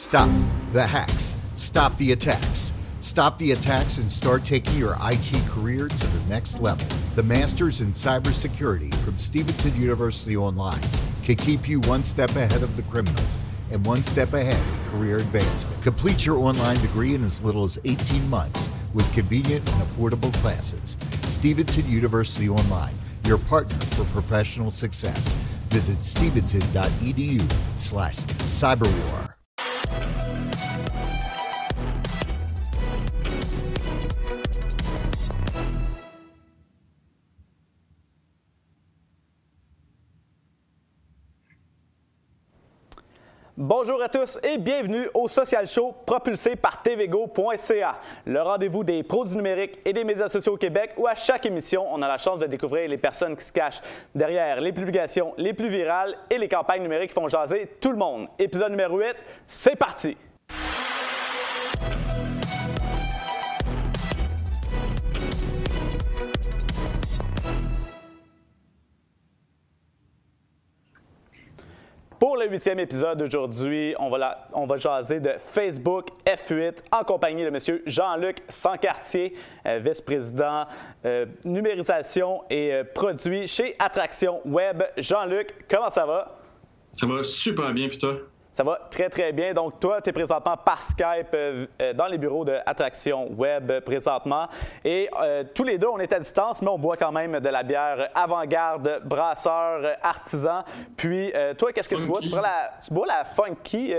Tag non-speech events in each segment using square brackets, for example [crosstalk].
Stop the hacks. Stop the attacks. Stop the attacks and start taking your IT career to the next level. The Masters in Cybersecurity from Stevenson University Online can keep you one step ahead of the criminals and one step ahead in career advancement. Complete your online degree in as little as 18 months with convenient and affordable classes. Stevenson University Online, your partner for professional success. Visit stevenson.edu slash cyberwar. Thank you. Bonjour à tous et bienvenue au Social Show propulsé par tvgo.ca, le rendez-vous des pros du numérique et des médias sociaux au Québec où à chaque émission, on a la chance de découvrir les personnes qui se cachent derrière les publications les plus virales et les campagnes numériques qui font jaser tout le monde. Épisode numéro 8, c'est parti! Pour le huitième épisode d'aujourd'hui, on va, jaser de Facebook F8 en compagnie de M. Jean-Luc Sancartier, euh, vice-président euh, numérisation et euh, produits chez Attraction Web. Jean-Luc, comment ça va? Ça va super bien, puis toi? Ça va très, très bien. Donc, toi, tu es présentement par Skype euh, euh, dans les bureaux de Attraction Web présentement. Et euh, tous les deux, on est à distance, mais on boit quand même de la bière avant-garde, brasseur, artisan. Puis, euh, toi, qu'est-ce que tu bois? Tu, Funky. prends la, tu bois la Funky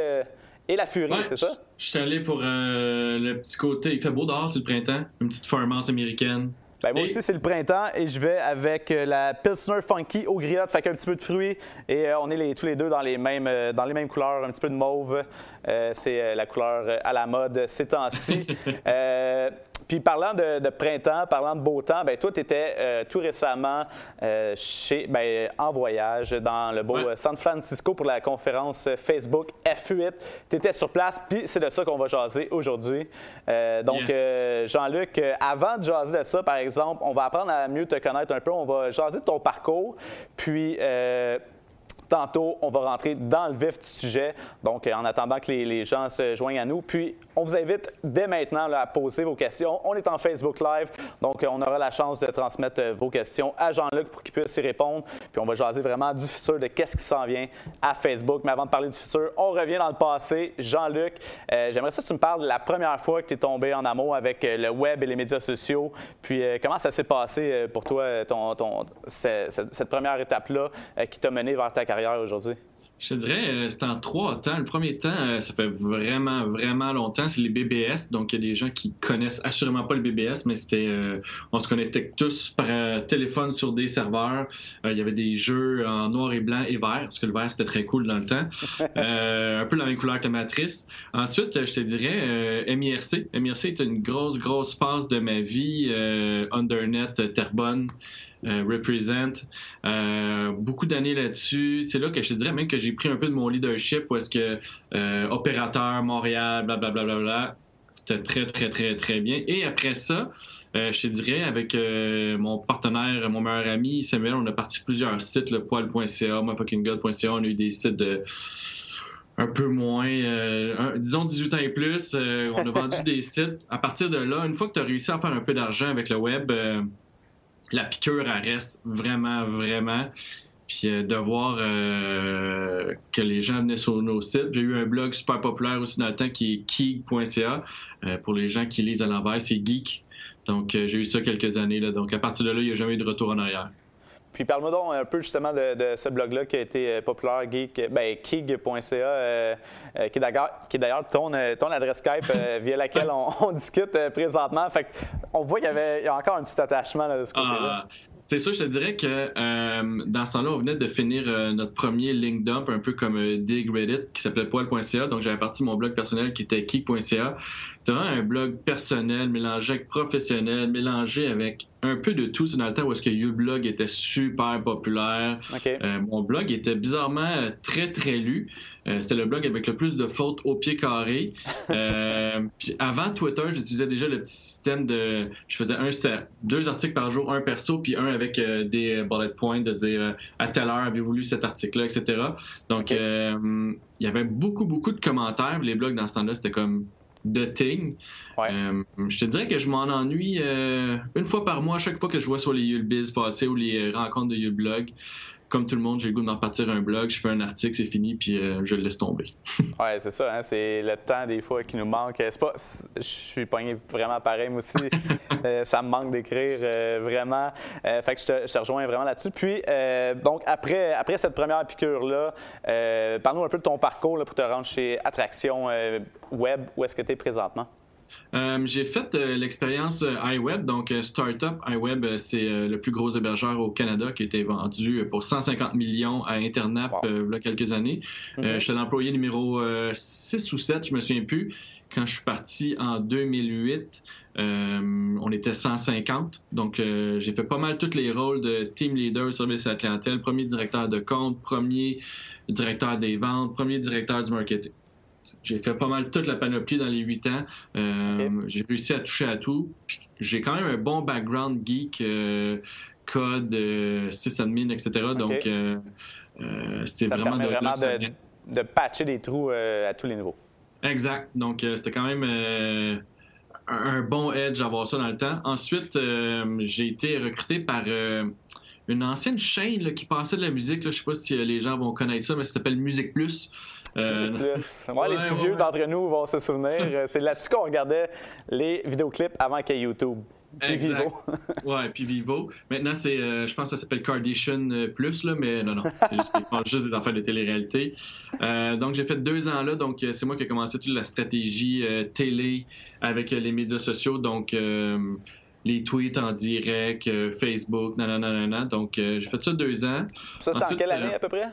et la Ouais, c'est ça? Je suis allé pour le petit côté. Il fait beau dehors, c'est le printemps. Une petite farmance américaine. Ben, moi aussi, c'est le printemps et je vais avec euh, la Pilsner Funky au griotte, fait qu'un petit peu de fruits et euh, on est les- tous les deux dans les mêmes, euh, dans les mêmes couleurs, un petit peu de mauve. Euh, c'est euh, la couleur euh, à la mode ces temps-ci. [laughs] Puis parlant de, de printemps, parlant de beau temps, ben toi, tu étais tout récemment euh, chez, ben, en voyage dans le beau Ouais. San Francisco pour la conférence Facebook F8. Tu étais sur place, puis c'est de ça qu'on va jaser aujourd'hui. Euh, donc, Yes. Jean-Luc, avant de jaser de ça, par exemple, on va apprendre à mieux te connaître un peu. On va jaser de ton parcours. Puis, tantôt, on va rentrer dans le vif du sujet. Donc, euh, en attendant que les, gens se joignent à nous. Puis, on vous invite dès maintenant à poser vos questions. On est en Facebook Live. Donc, euh, on aura la chance de transmettre euh, vos questions à Jean-Luc pour qu'il puisse y répondre. Puis, on va jaser vraiment du futur, de qu'est-ce qui s'en vient à Facebook. Mais avant de parler du futur, on revient dans le passé. Jean-Luc, j'aimerais ça que tu me parles de la première fois que tu es tombé en amour avec le web et les médias sociaux. Puis, comment ça s'est passé pour toi, cette première étape-là qui t'a mené vers ta carrière? Aujourd'hui? Je te dirais, euh, c'est en trois temps. Le premier temps, euh, ça fait vraiment, vraiment longtemps, c'est les BBS. Donc, il y a des gens qui connaissent assurément pas le BBS, mais c'était, euh, on se connectait tous par euh, téléphone sur des serveurs. Euh, il y avait des jeux en noir et blanc et vert, parce que le vert, c'était très cool dans le temps. [laughs] Un peu la même couleur que Matrice. Ensuite, je te dirais MIRC. MIRC est une grosse, grosse passe de ma vie. Undernet, euh, Terrebonne. euh, represent Euh, beaucoup d'années là-dessus. C'est là que je te dirais même que j'ai pris un peu de mon leadership où est-ce que opérateur Montréal, blablabla, bla, bla, bla, c'était très très très très bien. Et après ça, je te dirais avec mon partenaire, mon meilleur ami Samuel, on a parti plusieurs sites, le poil.ca, myfuckinggod.ca, on a eu des sites de un peu moins, euh, un- disons 18 ans et plus. euh, on a vendu [laughs] des sites. À partir de là, une fois que tu as réussi à faire un peu d'argent avec le web, euh, la piqûre, elle reste vraiment, vraiment. Puis de voir que les gens venaient sur nos sites. J'ai eu un blog super populaire aussi dans le temps qui est geek.ca. Pour les gens qui lisent à l'envers, c'est geek. Donc j'ai eu ça quelques années. Là. Donc à partir de là, il n'y a jamais eu de retour en arrière. Puis parle-moi donc un peu justement de, de ce blog-là qui a été euh, populaire, geek, ben, kig.ca, euh, euh, qui est d'ailleurs- ton, ton adresse Skype euh, [laughs] via laquelle on, on discute présentement. Fait on voit qu'il y avait il y a encore un petit attachement là, de ce côté-là. Ah, c'est sûr, je te dirais que dans ce temps-là, on venait de finir notre premier link dump, un peu comme Dig Reddit, qui s'appelait poil.ca. Donc, j'avais parti mon blog personnel qui était kick.ca. c'était vraiment un blog personnel, mélangé avec professionnel, mélangé avec un peu de tout. C'est dans le temps où est-ce que uBlog était super populaire. Euh, mon blog était bizarrement euh, très, très lu. Euh, c'était le blog avec le plus de fautes au pied carré. [laughs] puis avant Twitter, j'utilisais déjà le petit système de... Je faisais un, deux articles par jour, un perso, puis un avec des bullet points, de dire à telle heure avez-vous lu cet article-là, etc. Donc, il y avait beaucoup, beaucoup de commentaires. Les blogs, dans ce temps-là, c'était comme de thing. Euh, je te dirais que je m'en ennuie euh, une fois par mois, chaque fois que je vois sur les Yulbiz passer ou les rencontres de Yulblog comme tout le monde, j'ai le goût d'en partir un blog, je fais un article, c'est fini, puis euh, je le laisse tomber. [laughs] oui, c'est ça, hein, c'est le temps des fois qui nous manque. C'est pas, je suis pogné vraiment pareil, moi aussi. [laughs] Euh, ça me manque d'écrire euh, vraiment. fait que je te, je te, rejoins vraiment là-dessus. Puis, donc, après, après cette première piqûre-là, parle-nous un peu de ton parcours là, pour te rendre chez Attraction Web. Où est-ce que tu es présentement? Euh, j'ai fait euh, l'expérience euh, iWeb. Donc, Startup iWeb, c'est le plus gros hébergeur au Canada qui a été vendu pour 150 millions à Internet il y a quelques années. Mm-hmm. je suis l'employé numéro 6 ou 7, je me souviens plus. Quand je suis parti en 2008, on était 150. Donc, j'ai fait pas mal tous les rôles de team leader, service à la clientèle, premier directeur de compte, premier directeur des ventes, premier directeur du marketing. J'ai fait pas mal toute la panoplie dans les huit ans. Euh, j'ai réussi à toucher à tout. J'ai quand même un bon background geek, euh, code, euh, sysadmin, etc. Donc, c'est vraiment, de, vraiment de, patcher des trous à tous les niveaux. Exact. Donc, c'était quand même un bon edge à avoir ça dans le temps. Ensuite, j'ai été recruté par une ancienne chaîne qui passait de la musique. Là, je sais pas si les gens vont connaître ça, mais ça s'appelle Musique Plus. Euh, les plus vieux d'entre nous vont se souvenir. [laughs] Euh, c'est là-dessus qu'on regardait les vidéoclips avant qu'il y ait YouTube. Puis Vivo. [laughs] ouais, puis Vivo. Maintenant, c'est, euh, je pense que ça s'appelle Cardition Plus, là, mais non, non. C'est juste, juste des affaires de télé-réalité. donc, j'ai fait deux ans là. Donc, c'est moi qui ai commencé toute la stratégie télé avec les médias sociaux. Donc, les tweets en direct, Facebook, nanana. Donc, j'ai fait ça deux ans. Ça, c'était en quelle année à peu près?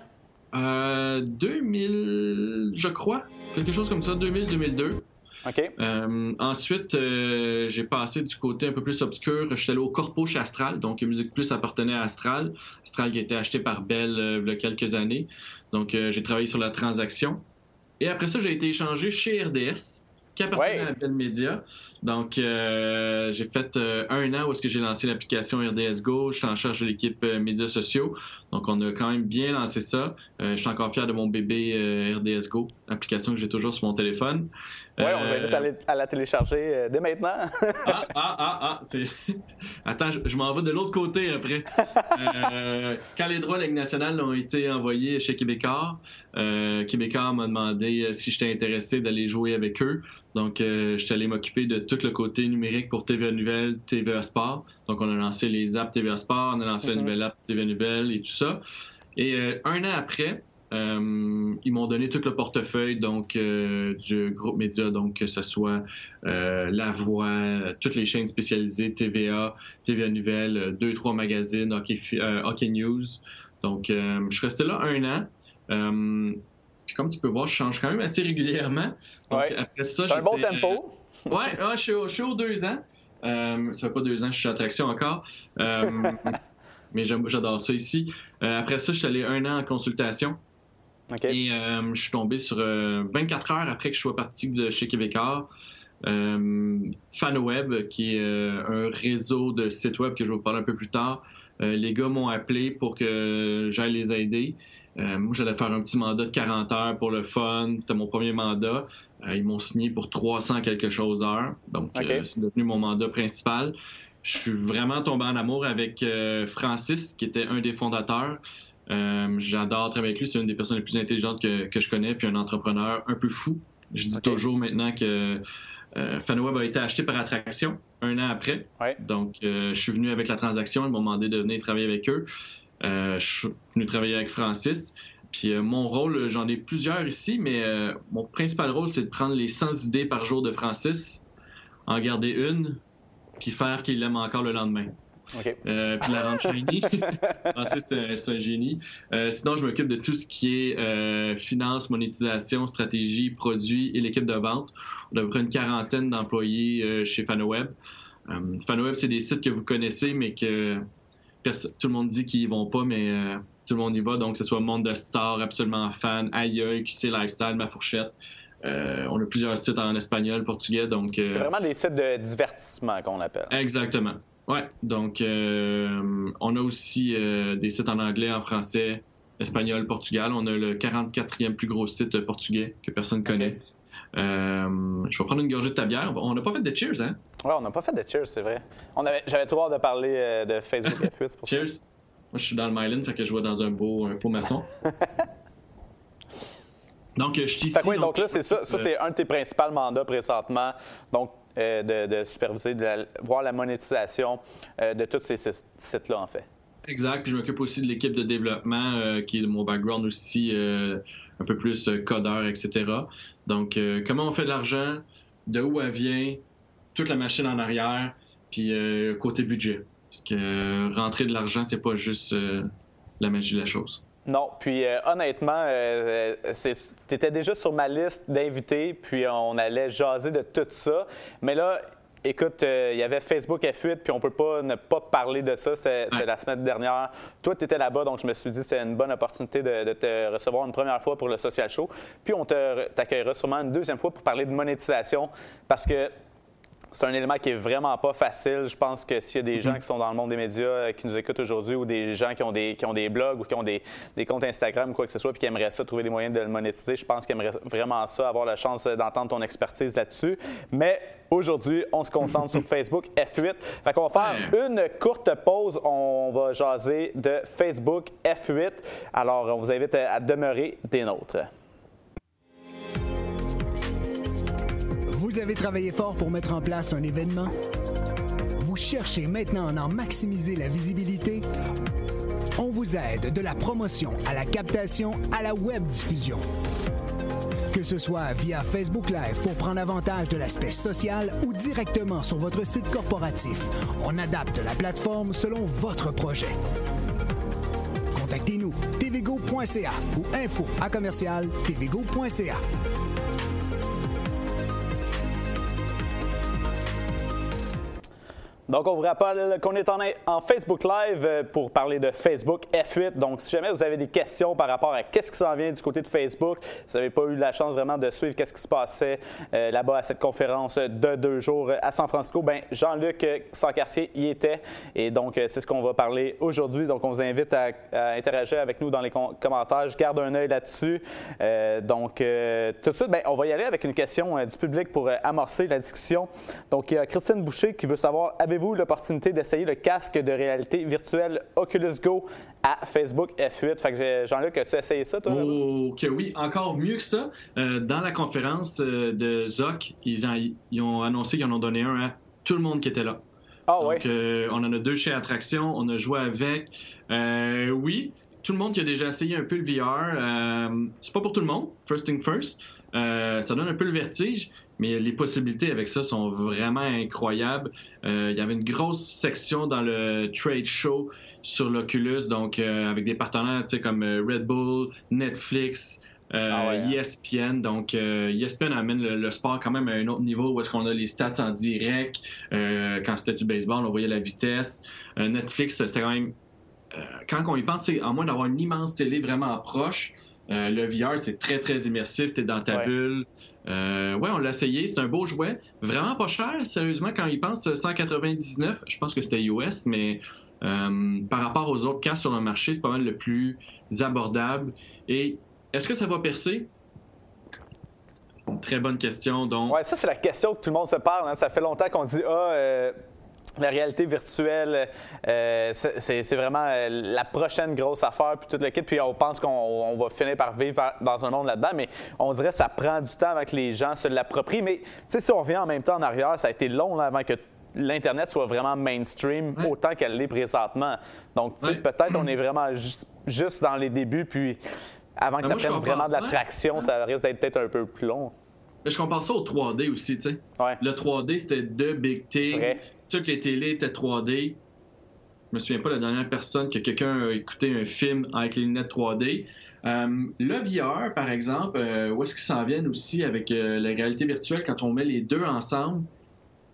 2000, euh, je crois, quelque chose comme ça, 2000-2002. OK. Euh, ensuite, euh, j'ai passé du côté un peu plus obscur. Je suis allé au Corpo chez Astral, donc Musique Plus appartenait à Astral. Astral qui a été acheté par Bell il y a quelques années. Donc, j'ai travaillé sur la transaction. Et après ça, j'ai été échangé chez RDS qui appartenait à Bell Media. Donc, euh, j'ai fait euh, un an où est-ce que j'ai lancé l'application RDS Go. Je suis en charge de l'équipe euh, médias sociaux. Donc, on a quand même bien lancé ça. je suis encore fier de mon bébé RDS Go, application que j'ai toujours sur mon téléphone. Oui, on vous invite à, la télécharger dès maintenant. ah, ah, ah, ah. [laughs] Attends, je, m'en vais de l'autre côté après. quand les droits de la Ligue nationale ont été envoyés chez Québécois, Québécois m'a demandé si j'étais intéressé d'aller jouer avec eux. Donc, je suis allé m'occuper de tout le côté numérique pour TVA Nouvelle, TVA Sport. Donc, on a lancé les apps TVA Sport, on a lancé la mhm. nouvelle app TVA Nouvelle et tout ça. Et euh, un an après, euh, ils m'ont donné tout le portefeuille donc euh, du groupe média, donc que ce soit La Voix, toutes les chaînes spécialisées, TVA, TVA Nouvelle, deux, trois magazines, Hockey, News. Donc, je suis resté là un an. Comme tu peux voir, je change quand même assez régulièrement. Donc, après ça, un bon tempo. Ouais, je, suis au, je, aux deux ans. Euh, ça fait pas deux ans que je suis à Attraction encore. Euh, [laughs] mais j'adore ça ici. Euh, après ça, je suis allé un an en consultation. Et je suis tombé sur 24 heures après que je sois parti de chez Québécois. FanWeb, qui est un réseau de sites web que je vais vous parler un peu plus tard. les gars m'ont appelé pour que j'aille les aider. Moi, j'allais faire un petit mandat de 40 heures pour le fun. C'était mon premier mandat. Euh, ils m'ont signé pour 300 quelque chose heures. Donc, euh, c'est devenu mon mandat principal. Je suis vraiment tombé en amour avec euh, Francis, qui était un des fondateurs. J'adore travailler avec lui. C'est une des personnes les plus intelligentes que, je connais, puis un entrepreneur un peu fou. Je dis toujours maintenant que FanWeb a été acheté par Attraction un an après. Donc, je suis venu avec la transaction. Ils m'ont demandé de venir travailler avec eux. Je suis venu travailler avec Francis. Puis euh, mon rôle, j'en ai plusieurs ici, mais euh, mon principal rôle, c'est de prendre les 100 idées par jour de Francis, en garder une, puis faire qu'il l'aime encore le lendemain. Euh, puis la rendre shiny. [laughs] Ah, c'est un, génie. Euh, sinon, je m'occupe de tout ce qui est euh, finance, monétisation, stratégie, produits et l'équipe de vente. On a à peu près une quarantaine d'employés chez FanoWeb. FanoWeb, c'est des sites que vous connaissez, mais que tout le monde dit qu'ils y vont pas, mais tout le monde y va. Donc, que ce soit Monde de Star, Absolument Fan, Aïe, QC Lifestyle, Ma Fourchette. on a plusieurs sites en espagnol, portugais, donc... C'est vraiment des sites de divertissement qu'on appelle. Exactement. Ouais, donc euh, on a aussi euh, des sites en anglais, en français, espagnol, portugal. On a le 44e plus gros site portugais que personne ne connaît. Euh, je vais prendre une gorgée de ta bière. On n'a pas fait de cheers, hein? Ouais, on n'a pas fait de cheers, c'est vrai. J'avais trop hâte de parler de Facebook F8, pour cheers. Moi, je suis dans le Myland, fait que je vois dans un beau, un faux maçon. [laughs] donc, je suis ici. donc, donc, là, c'est ça. Ça, c'est un de tes principaux mandats présentement. Donc, euh, de, superviser, de voir la monétisation euh, de tous ces sites-là, en fait. Exact. je m'occupe aussi de l'équipe de développement, euh, qui est mon background aussi, un peu plus codeur, etc. Donc, comment on fait de l'argent, de où elle vient, toute la machine en arrière, puis côté budget. Parce que rentrer de l'argent, c'est pas juste la magie de la chose. Non, puis euh, honnêtement, euh, euh, tu étais déjà sur ma liste d'invités, puis on allait jaser de tout ça. Mais là, écoute, il y avait Facebook F8, puis on peut pas ne pas parler de ça. C'est la semaine dernière. Toi, tu étais là-bas, donc je me suis dit c'est une bonne opportunité de, de, te recevoir une première fois pour le Social Show. Puis on t'accueillera sûrement une deuxième fois pour parler de monétisation, parce que c'est un élément qui est vraiment pas facile. Je pense que s'il y a des gens mhm. qui sont dans le monde des médias euh, qui nous écoutent aujourd'hui ou des gens qui ont des, qui ont des blogs ou qui ont des, comptes Instagram ou quoi que ce soit puis qui aimeraient ça, trouver des moyens de le monétiser, je pense qu'ils aimeraient vraiment ça, avoir la chance d'entendre ton expertise là-dessus. Mais aujourd'hui, on se concentre sur [laughs] Facebook F8. Fait qu'on va faire une courte pause. On va jaser de Facebook F8. Alors, on vous invite à demeurer des nôtres. Vous avez travaillé fort pour mettre en place un événement? Vous cherchez maintenant à en maximiser la visibilité? On vous aide de la promotion à la captation à la web diffusion. Que ce soit via Facebook Live pour prendre avantage de l'aspect social ou directement sur votre site corporatif, on adapte la plateforme selon votre projet. Contactez-nous tvgo.ca ou info à commercial tvgo.ca. Donc, on vous rappelle qu'on est en, Facebook Live euh, pour parler de Facebook F8. Donc, si jamais vous avez des questions par rapport à qu'est-ce qui s'en vient du côté de Facebook, vous n'avez pas eu la chance vraiment de suivre qu'est-ce qui se passait euh, là-bas à cette conférence de deux jours à San Francisco, ben Jean-Luc euh, Sancartier y était. Et donc, c'est ce qu'on va parler aujourd'hui. Donc, on vous invite à, interagir avec nous dans les commentaires. Je garde un œil là-dessus. donc, tout de suite, ben, on va y aller avec une question du public pour amorcer la discussion. Donc, il y a Christine Boucher qui veut savoir, avez vous l'opportunité d'essayer le casque de réalité virtuelle Oculus Go à Facebook F8? Fait que Jean-Luc, as-tu essayé ça, toi? Oh, que oui, encore mieux que ça. Euh, dans la conférence euh, de Zoc, ils, ont annoncé qu'ils en ont donné un à tout le monde qui était là. Ah Donc, euh, on en a deux chez Attraction, on a joué avec. oui, tout le monde qui a déjà essayé un peu le VR, c'est pas pour tout le monde, first thing first. ça donne un peu le vertige, mais les possibilités avec ça sont vraiment incroyables. Euh, il y avait une grosse section dans le trade show sur l'Oculus, donc euh, avec des partenaires comme euh, Red Bull, Netflix, ah hein. ESPN. Donc, ESPN amène le, sport quand même à un autre niveau où est-ce qu'on a les stats en direct. quand c'était du baseball, on voyait la vitesse. Netflix, c'était quand même... quand on y pense, en moins d'avoir une immense télé vraiment proche, le VR, c'est très, très immersif. Tu es dans ta bulle. Euh, ouais, on l'a essayé. C'est un beau jouet. Vraiment pas cher, sérieusement, quand il pense 199, je pense que c'était US, mais euh, par rapport aux autres cas sur le marché, c'est pas mal le plus abordable. Et est-ce que ça va percer? Très bonne question. Donc... Ouais, ça, c'est la question que tout le monde se parle. Hein. Ça fait longtemps qu'on dit Ah, euh, la réalité virtuelle, euh, c'est vraiment euh, la prochaine grosse affaire, puis tout le kit. Puis on pense qu'on va finir par vivre dans un monde là-dedans, mais on dirait que ça prend du temps avant que les gens se l'approprient. Mais si on revient en même temps en arrière, ça a été long avant que l'Internet soit vraiment mainstream autant qu'elle l'est présentement. Donc, peut-être on est vraiment juste dans les débuts, puis avant que ça prenne vraiment de l'attraction, ça risque d'être peut-être un peu plus long. Mais je compare ça au 3D aussi, tu sais. Le 3D, c'était deux big thing toutes les télés étaient 3D. me souviens pas de la dernière personne que quelqu'un a écouté un film avec les lunettes 3D. Euh, le VR, par exemple, euh, où est-ce qu'ils s'en viennent aussi avec euh, la réalité virtuelle quand on met les deux ensemble?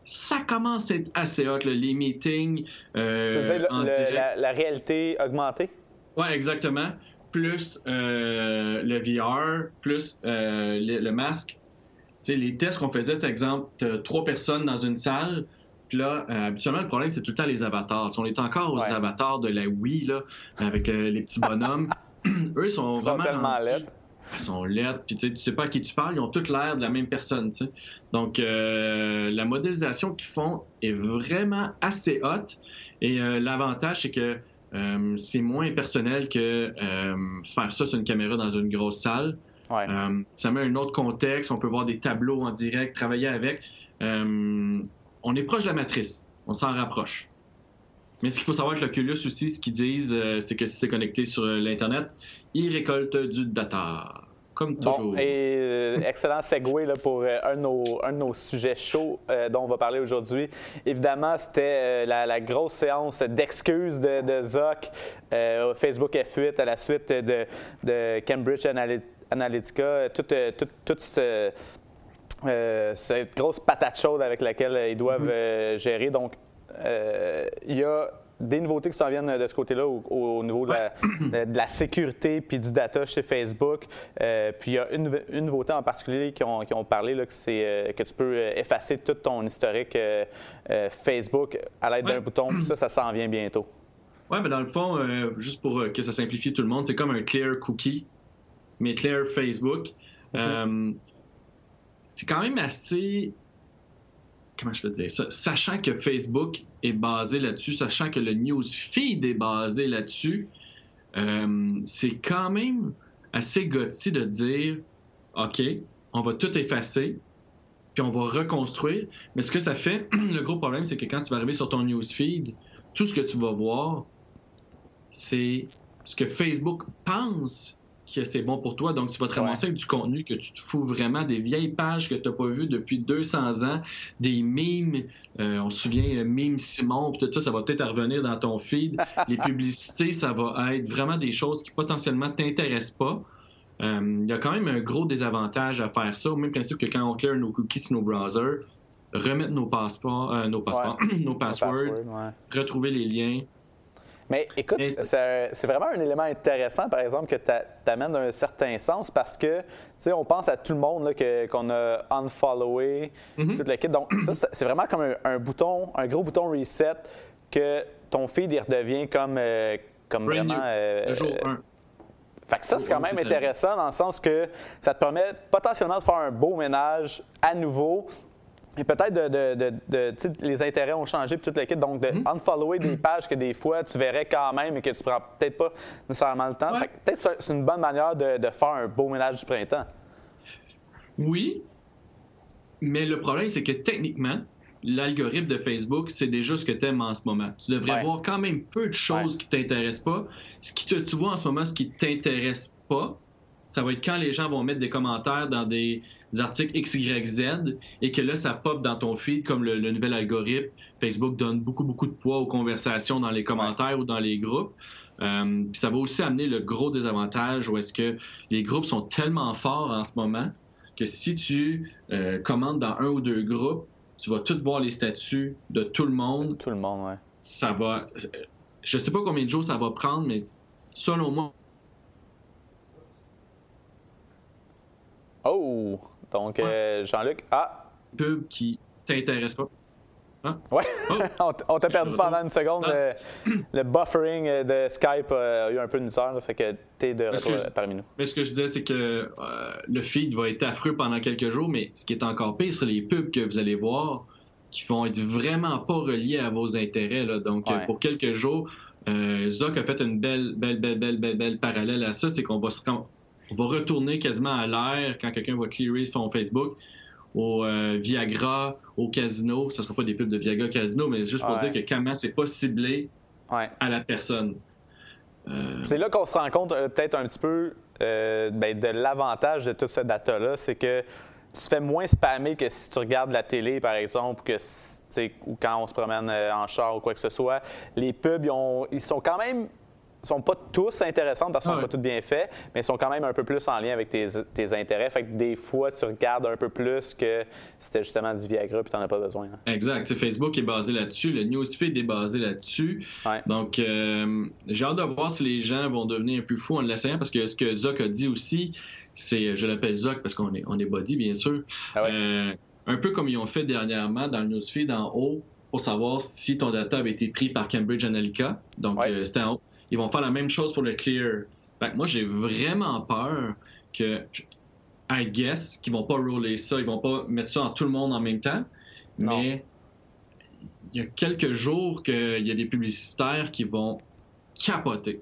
Ça commence à être assez hot, les meetings en direct. La, réalité augmentée? Oui, exactement. Plus le VR, plus le, masque. les tests qu'on faisait, par exemple, trois personnes dans une salle, puis là, habituellement, le problème, c'est tout le temps les avatars. on est encore aux avatars de la Wii, là, avec les petits bonhommes. [clears throat] eux, sont, ils sont vraiment. tellement laides. Ils sont laides, puis tu sais pas à qui tu parles, ils ont toutes l'air de la même personne. sais. Donc, euh, la modélisation qu'ils font est vraiment assez haute. Et euh, l'avantage, c'est que euh, c'est moins personnel que faire ça sur une caméra dans une grosse salle. ça met un autre contexte, on peut voir des tableaux en direct, travailler avec. On est proche de la matrice, on s'en rapproche. Mais ce qu'il faut savoir avec l'Oculus aussi, ce qu'ils disent, euh, c'est que si c'est connecté sur euh, l'Internet, ils récoltent du data. Comme toujours. Bon, et euh, excellent segue là, pour un, de nos, un, de nos, sujets chauds dont on va parler aujourd'hui. Évidemment, c'était la, grosse séance d'excuses de, de Zoc, Facebook F8 à la suite de, de Cambridge Analytica, toute, toute, cette grosse patate chaude avec laquelle ils doivent mm-hmm. gérer. Donc, euh, il y a des nouveautés qui s'en viennent de ce côté-là au, niveau de la, sécurité puis du data chez Facebook. Euh, puis il y a une, nouveauté en particulier qui ont, qui ont parlé là, que, c'est, euh, que tu peux effacer tout ton historique Facebook à l'aide d'un bouton. Puis ça, ça s'en vient bientôt. Oui, mais dans le fond, juste pour que ça simplifie tout le monde, c'est comme un clear cookie, mais clear Facebook. C'est quand même assez comment je peux dire ça, sachant que Facebook est basé là-dessus, sachant que le newsfeed est basé là-dessus, euh, c'est quand même assez gutsy de dire, OK, on va tout effacer, puis on va reconstruire. Mais ce que ça fait, [clears throat] le gros problème, c'est que quand tu vas arriver sur ton newsfeed, tout ce que tu vas voir, c'est ce que Facebook pense que c'est bon pour toi. Donc, tu vas te ramasser avec du contenu que tu te fous vraiment, des vieilles pages que tu n'as pas vues depuis 200 ans, des mimes. Euh, on se souvient, euh, mime Simon, tout ça, ça va peut-être revenir dans ton feed. [laughs] Les publicités, ça va être vraiment des choses qui potentiellement ne t'intéressent pas. Euh, il y a quand même un gros désavantage à faire ça, au même principe que quand on clear nos cookies sur nos browsers, remettre nos passeports, nos passeports, [clears throat] nos passwords, retrouver les liens. Mais écoute, c'est vraiment un élément intéressant, par exemple, que tu amènes d'un certain sens parce que, tu sais, on pense à tout le monde qu'on a unfollowé, mm-hmm. toute l'équipe. Donc, ça, c'est vraiment comme un, bouton, un gros bouton reset que ton feed, il redevient comme, euh, comme vraiment. Euh, le jour 1. Fait que ça, c'est quand même intéressant dans le sens que ça te permet potentiellement de faire un beau ménage à nouveau et peut-être de, de, de, les intérêts ont changé pour toute l'équipe. Donc, de mm-hmm. unfollower des pages que des fois tu verrais quand même et que tu prends peut-être pas nécessairement le temps. Peut-être que c'est une bonne manière de, faire un beau ménage du printemps. Oui, mais le problème, c'est que techniquement, l'algorithme de Facebook, c'est déjà ce que tu aimes en ce moment. Tu devrais voir quand même peu de choses qui ne t'intéressent pas. Ce qui te, tu vois en ce moment, ce qui ne t'intéresse pas, ça va être quand les gens vont mettre des commentaires dans des articles X, Y, Z et que là, ça pop dans ton feed comme le, nouvel algorithme. Facebook donne beaucoup, beaucoup de poids aux conversations dans les commentaires ou dans les groupes. Euh, puis ça va aussi amener le gros désavantage où est-ce que les groupes sont tellement forts en ce moment que si tu euh, commandes dans un ou deux groupes, tu vas tout voir les statuts de tout le monde. Tout le monde, ouais. Ça va. Je sais pas combien de jours ça va prendre, mais selon moi, Oh! Donc, euh, Jean-Luc, ah! Pub qui t'intéresse pas. Hein? Ouais, oh! [laughs] on t'a perdu pendant une seconde. Le, buffering euh, de Skype a eu un peu de misère, fait que t'es de retour parmi nous. Mais ce que je disais, c'est que euh, le feed va être affreux pendant quelques jours, mais ce qui est encore pire, c'est les pubs que vous allez voir qui vont être vraiment pas reliés à vos intérêts. Là. Donc, pour quelques jours, Zoc a fait une belle, belle, belle, belle, belle, belle parallèle à ça, c'est qu'on va se va retourner quasiment à l'air quand quelqu'un va clearer son Facebook au euh, Viagra, au casino. Ce ne sera pas des pubs de Viagra casino, mais juste pour dire que comment c'est pas ciblé à la personne. Euh, c'est là qu'on se rend compte euh, peut-être un petit peu ben, de l'avantage de toute cette data-là, c'est que tu te fais moins spammer que si tu regardes la télé, par exemple, que ou quand on se promène en char ou quoi que ce soit, les pubs, ils sont quand même sont pas tous intéressants parce qu'ils sont ah pas tous bien faits, mais ils sont quand même un peu plus en lien avec tes, intérêts. Fait que des fois, tu regardes un peu plus que c'était justement du Viagra puis tu n'en as pas besoin. Hein. Exact. Facebook est basé là-dessus. Le newsfeed est basé là-dessus. Donc, euh, j'ai hâte de voir si les gens vont devenir un peu fous en l'essayant parce que ce que Zoc a dit aussi, c'est, je l'appelle Zoc parce qu'on est, on est body, bien sûr. Ah euh, un peu comme ils ont fait dernièrement dans le newsfeed en haut pour savoir si ton data avait été pris par Cambridge Analytica. Donc, euh, c'était en haut ils vont faire la même chose pour le clear. moi, j'ai vraiment peur que, I guess, qu'ils vont pas rouler ça, ils vont pas mettre ça en tout le monde en même temps. Mais il y a quelques jours qu'il y a des publicitaires qui vont capoter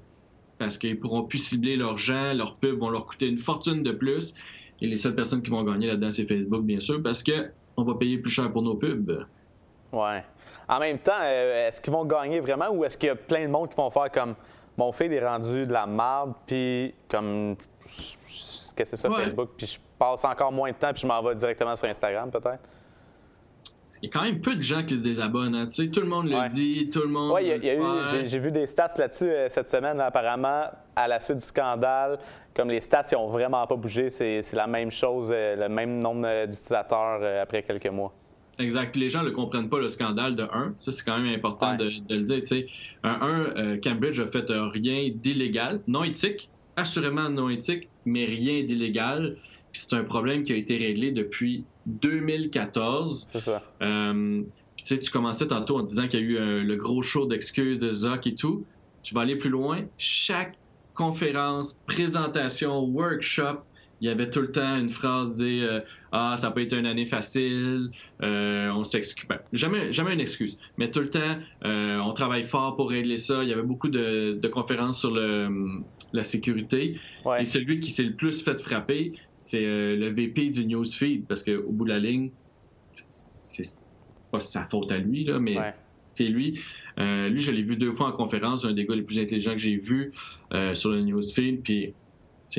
parce qu'ils pourront plus cibler leurs gens, leurs pubs vont leur coûter une fortune de plus. Et les seules personnes qui vont gagner là-dedans, c'est Facebook, bien sûr, parce que on va payer plus cher pour nos pubs. Ouais. En même temps, euh, est-ce qu'ils vont gagner vraiment ou est-ce qu'il y a plein de monde qui vont faire comme mon feed est rendu de la merde, puis comme. Qu'est-ce que c'est ça, Facebook? Puis je passe encore moins de temps, puis je m'en vais directement sur Instagram, peut-être? Il y a quand même peu de gens qui se désabonnent. Hein. Tu sais, tout le monde le dit, tout le monde. Oui, j'ai vu des stats là-dessus euh, cette semaine. apparemment, à la suite du scandale, comme les stats n'ont vraiment pas bougé, c'est la même chose, euh, le même nombre euh, d'utilisateurs après quelques mois. Exact. Les gens ne le comprennent pas, le scandale de 1. Ça, c'est quand même important de, le dire. sais, Un, euh, Cambridge a fait rien d'illégal, non éthique, assurément non éthique, mais rien d'illégal. C'est un problème qui a été réglé depuis 2014. C'est ça. Euh, tu commençais tantôt en disant qu'il y a eu euh, le gros show d'excuses de Zoc et tout. Je vais aller plus loin. Chaque conférence, présentation, workshop, il y avait tout le temps une phrase dit euh, Ah, ça pas été une année facile, euh, on s'excuse. Ben, jamais, jamais une excuse, mais tout le temps, euh, on travaille fort pour régler ça. Il y avait beaucoup de, conférences sur la sécurité. Et celui qui s'est le plus fait frapper, c'est le VP du newsfeed, parce qu'au bout de la ligne, c'est pas sa faute à lui, là, mais c'est lui. lui, je l'ai vu deux fois en conférence, un des gars les plus intelligents que j'ai vu sur le newsfeed, puis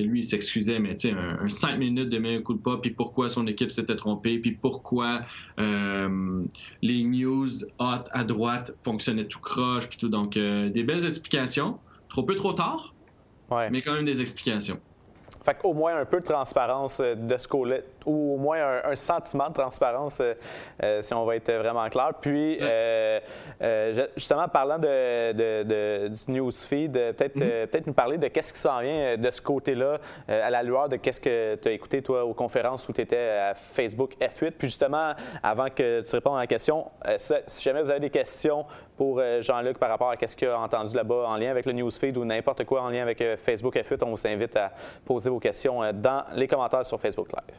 lui, il s'excusait, mais un, un 5 minutes de un coup de pas, puis pourquoi son équipe s'était trompée, puis pourquoi euh, les news hot à droite fonctionnaient tout croche, puis tout. Donc, euh, des belles explications. Trop peu, trop tard, mais quand même des explications. Fait qu'au moins un peu de transparence euh, de ce côté-là, ou au moins un, sentiment de transparence, euh, euh, si on va être vraiment clair. Puis, justement, parlant de, du newsfeed, peut-être mm-hmm. peut nous parler de qu'est-ce qui s'en vient de ce côté-là, à la lueur de qu'est-ce que tu as écouté, toi, aux conférences où tu étais à Facebook F8. Puis, justement, avant que tu répondes à la question, si jamais vous avez des questions pour Jean-Luc par rapport à ce qu'il a entendu là-bas en lien avec le newsfeed ou n'importe quoi en lien avec Facebook F8, on vous invite à poser vos questions euh, dans les commentaires sur Facebook Live.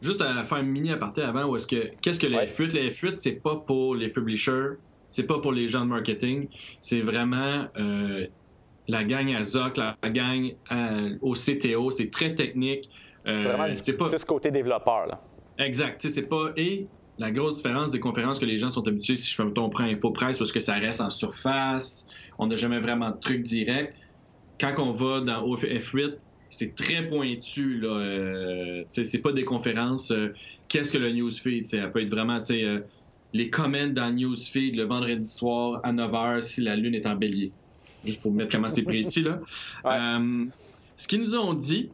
Juste à faire un mini aparté avant, où est-ce que qu'est-ce que les F8 Les F8, c'est pas pour les publishers, c'est pas pour les gens de marketing, c'est vraiment euh, la gang à ZOC, la gang au CTO, c'est très technique. Euh, c'est pas plus côté développeur là. Exact, c'est pas et la grosse différence des conférences que les gens sont habitués, si je fais ton prend InfoPresse, parce que ça reste en surface, on n'a jamais vraiment de trucs directs. Quand on va dans F8, c'est très pointu. Là, euh, c'est pas des conférences. Euh, qu'est-ce que le newsfeed? Ça peut être vraiment euh, les comments dans le newsfeed le vendredi soir à 9h si la lune est en bélier. Juste pour mettre comment c'est précis. Là. [laughs] ce qu'ils nous ont dit,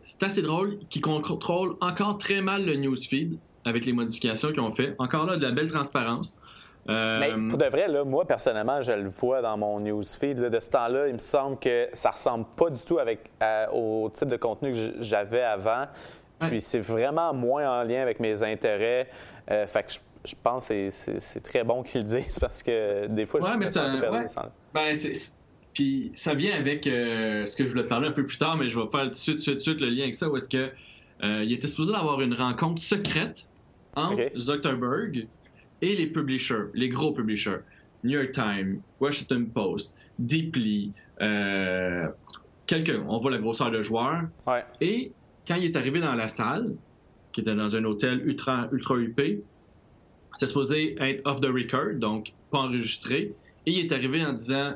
c'est assez drôle, qu'ils contrôlent encore très mal le newsfeed avec les modifications qu'ils ont fait. Encore là, de la belle transparence. Mais euh, pour de vrai, là, moi, personnellement, je le vois dans mon newsfeed. de ce temps-là, il me semble que ça ressemble pas du tout avec, au type de contenu que j'avais avant. Puis c'est vraiment moins en lien avec mes intérêts. Euh, fait que je, pense que c'est très bon qu'ils le disent [laughs] parce que des fois, je suis mais ça, ben, Puis ça vient avec euh, ce que je voulais te parler un peu plus tard, mais je vais faire tout de suite, tout de suite, le lien avec ça, où est-ce que il était supposé avoir une rencontre secrète entre Zuckerberg et les publishers, les gros publishers, New York Times, Washington Post, Deeply, euh, quelques, on voit la grosseur de joueur. Et quand il est arrivé dans la salle, qui était dans un hôtel ultra, ultra UP, c'était supposé être off the record, donc pas enregistré. Et il est arrivé en disant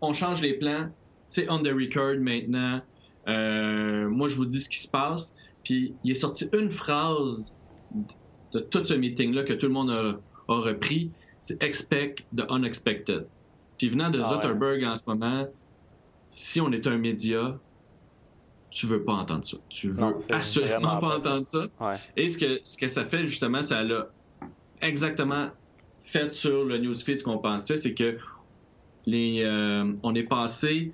on change les plans, c'est on the record maintenant. Euh, moi, je vous dis ce qui se passe. Puis il est sorti une phrase de tout ce meeting-là que tout le monde a repris, c'est expect the unexpected. Puis venant de Ah Zuckerberg en ce moment, si on est un média, tu veux pas entendre ça. Tu veux Non, assurément pas entendre ça. Ouais. Et ce que, ce que ça fait, justement, ça l'a exactement fait sur le newsfeed ce qu'on pensait, c'est que les, euh, on est passé,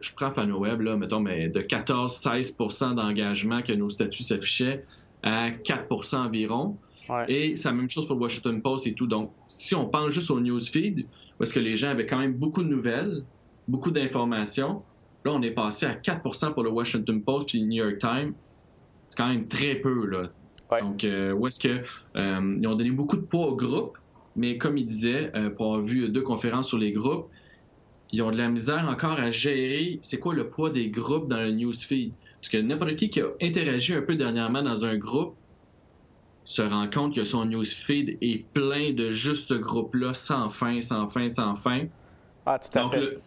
je prends FanoWeb, là, mettons, mais de 14-16% d'engagement que nos statuts s'affichaient à 4% environ. Ouais. Et c'est la même chose pour le Washington Post et tout. Donc, si on pense juste au newsfeed, où est-ce que les gens avaient quand même beaucoup de nouvelles, beaucoup d'informations, là, on est passé à 4% pour le Washington Post puis le New York Times. C'est quand même très peu, là. Ouais. Donc, euh, où est-ce que euh, ils ont donné beaucoup de poids au groupe, mais comme il disait, euh, pour avoir vu deux conférences sur les groupes, ils ont de la misère encore à gérer c'est quoi le poids des groupes dans le newsfeed. Parce que n'importe qui qui a interagi un peu dernièrement dans un groupe se rend compte que son newsfeed est plein de juste ce groupe-là, sans fin, sans fin, sans fin. Ah, tout à Donc, fait. le,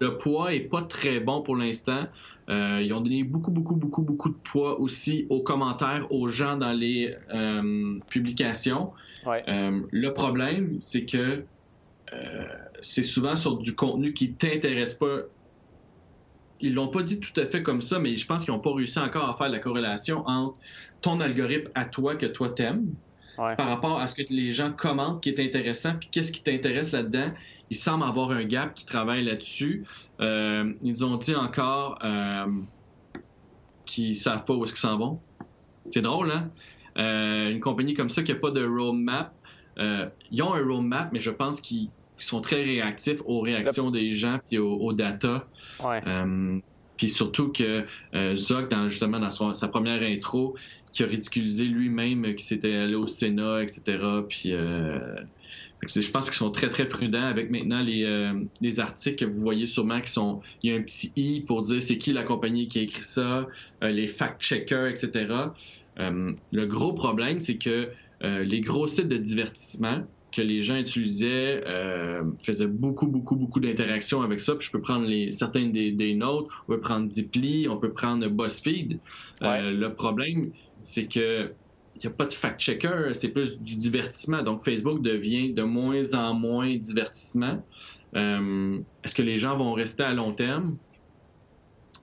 le poids est pas très bon pour l'instant. Euh, ils ont donné beaucoup, beaucoup, beaucoup, beaucoup de poids aussi aux commentaires, aux gens dans les euh, publications. Ouais. Euh, le problème, c'est que c'est souvent sur du contenu qui t'intéresse pas. Ils l'ont pas dit tout à fait comme ça, mais je pense qu'ils n'ont pas réussi encore à faire la corrélation entre ton algorithme à toi que toi t'aimes Ouais. par rapport à ce que les gens commentent qui est intéressant, puis qu'est-ce qui t'intéresse là-dedans. Il semble avoir un gap qui travaille là-dessus. Euh, ils ont dit encore euh, qu'ils savent pas où est-ce qu'ils s'en vont. C'est drôle, hein? Euh, une compagnie comme ça qui n'a pas de roadmap, euh, ils ont un roadmap, mais je pense qu'ils sont très réactifs aux réactions des gens puis aux, aux data. Ouais. Euh, puis surtout que euh, dans, justement dans son- sa première intro, qui a ridiculisé lui-même, qui s'était allé au Sénat, etc. Puis euh, je pense qu'ils sont très très prudents avec maintenant les, euh, les articles que vous voyez sûrement qui sont. Il y a un petit i pour dire c'est qui la compagnie qui a écrit ça, euh, les fact-checkers, etc. Le gros problème, c'est que euh, les gros sites de divertissement que les gens utilisaient euh, faisaient beaucoup, beaucoup, beaucoup d'interactions avec ça. Puis je peux prendre les, certaines des, des nôtres, on peut prendre Deeply, on peut prendre BuzzFeed. Euh, le problème, c'est que il n'y a pas de fact-checker, c'est plus du divertissement. Donc Facebook devient de moins en moins divertissement. Euh, Est-ce que les gens vont rester à long terme?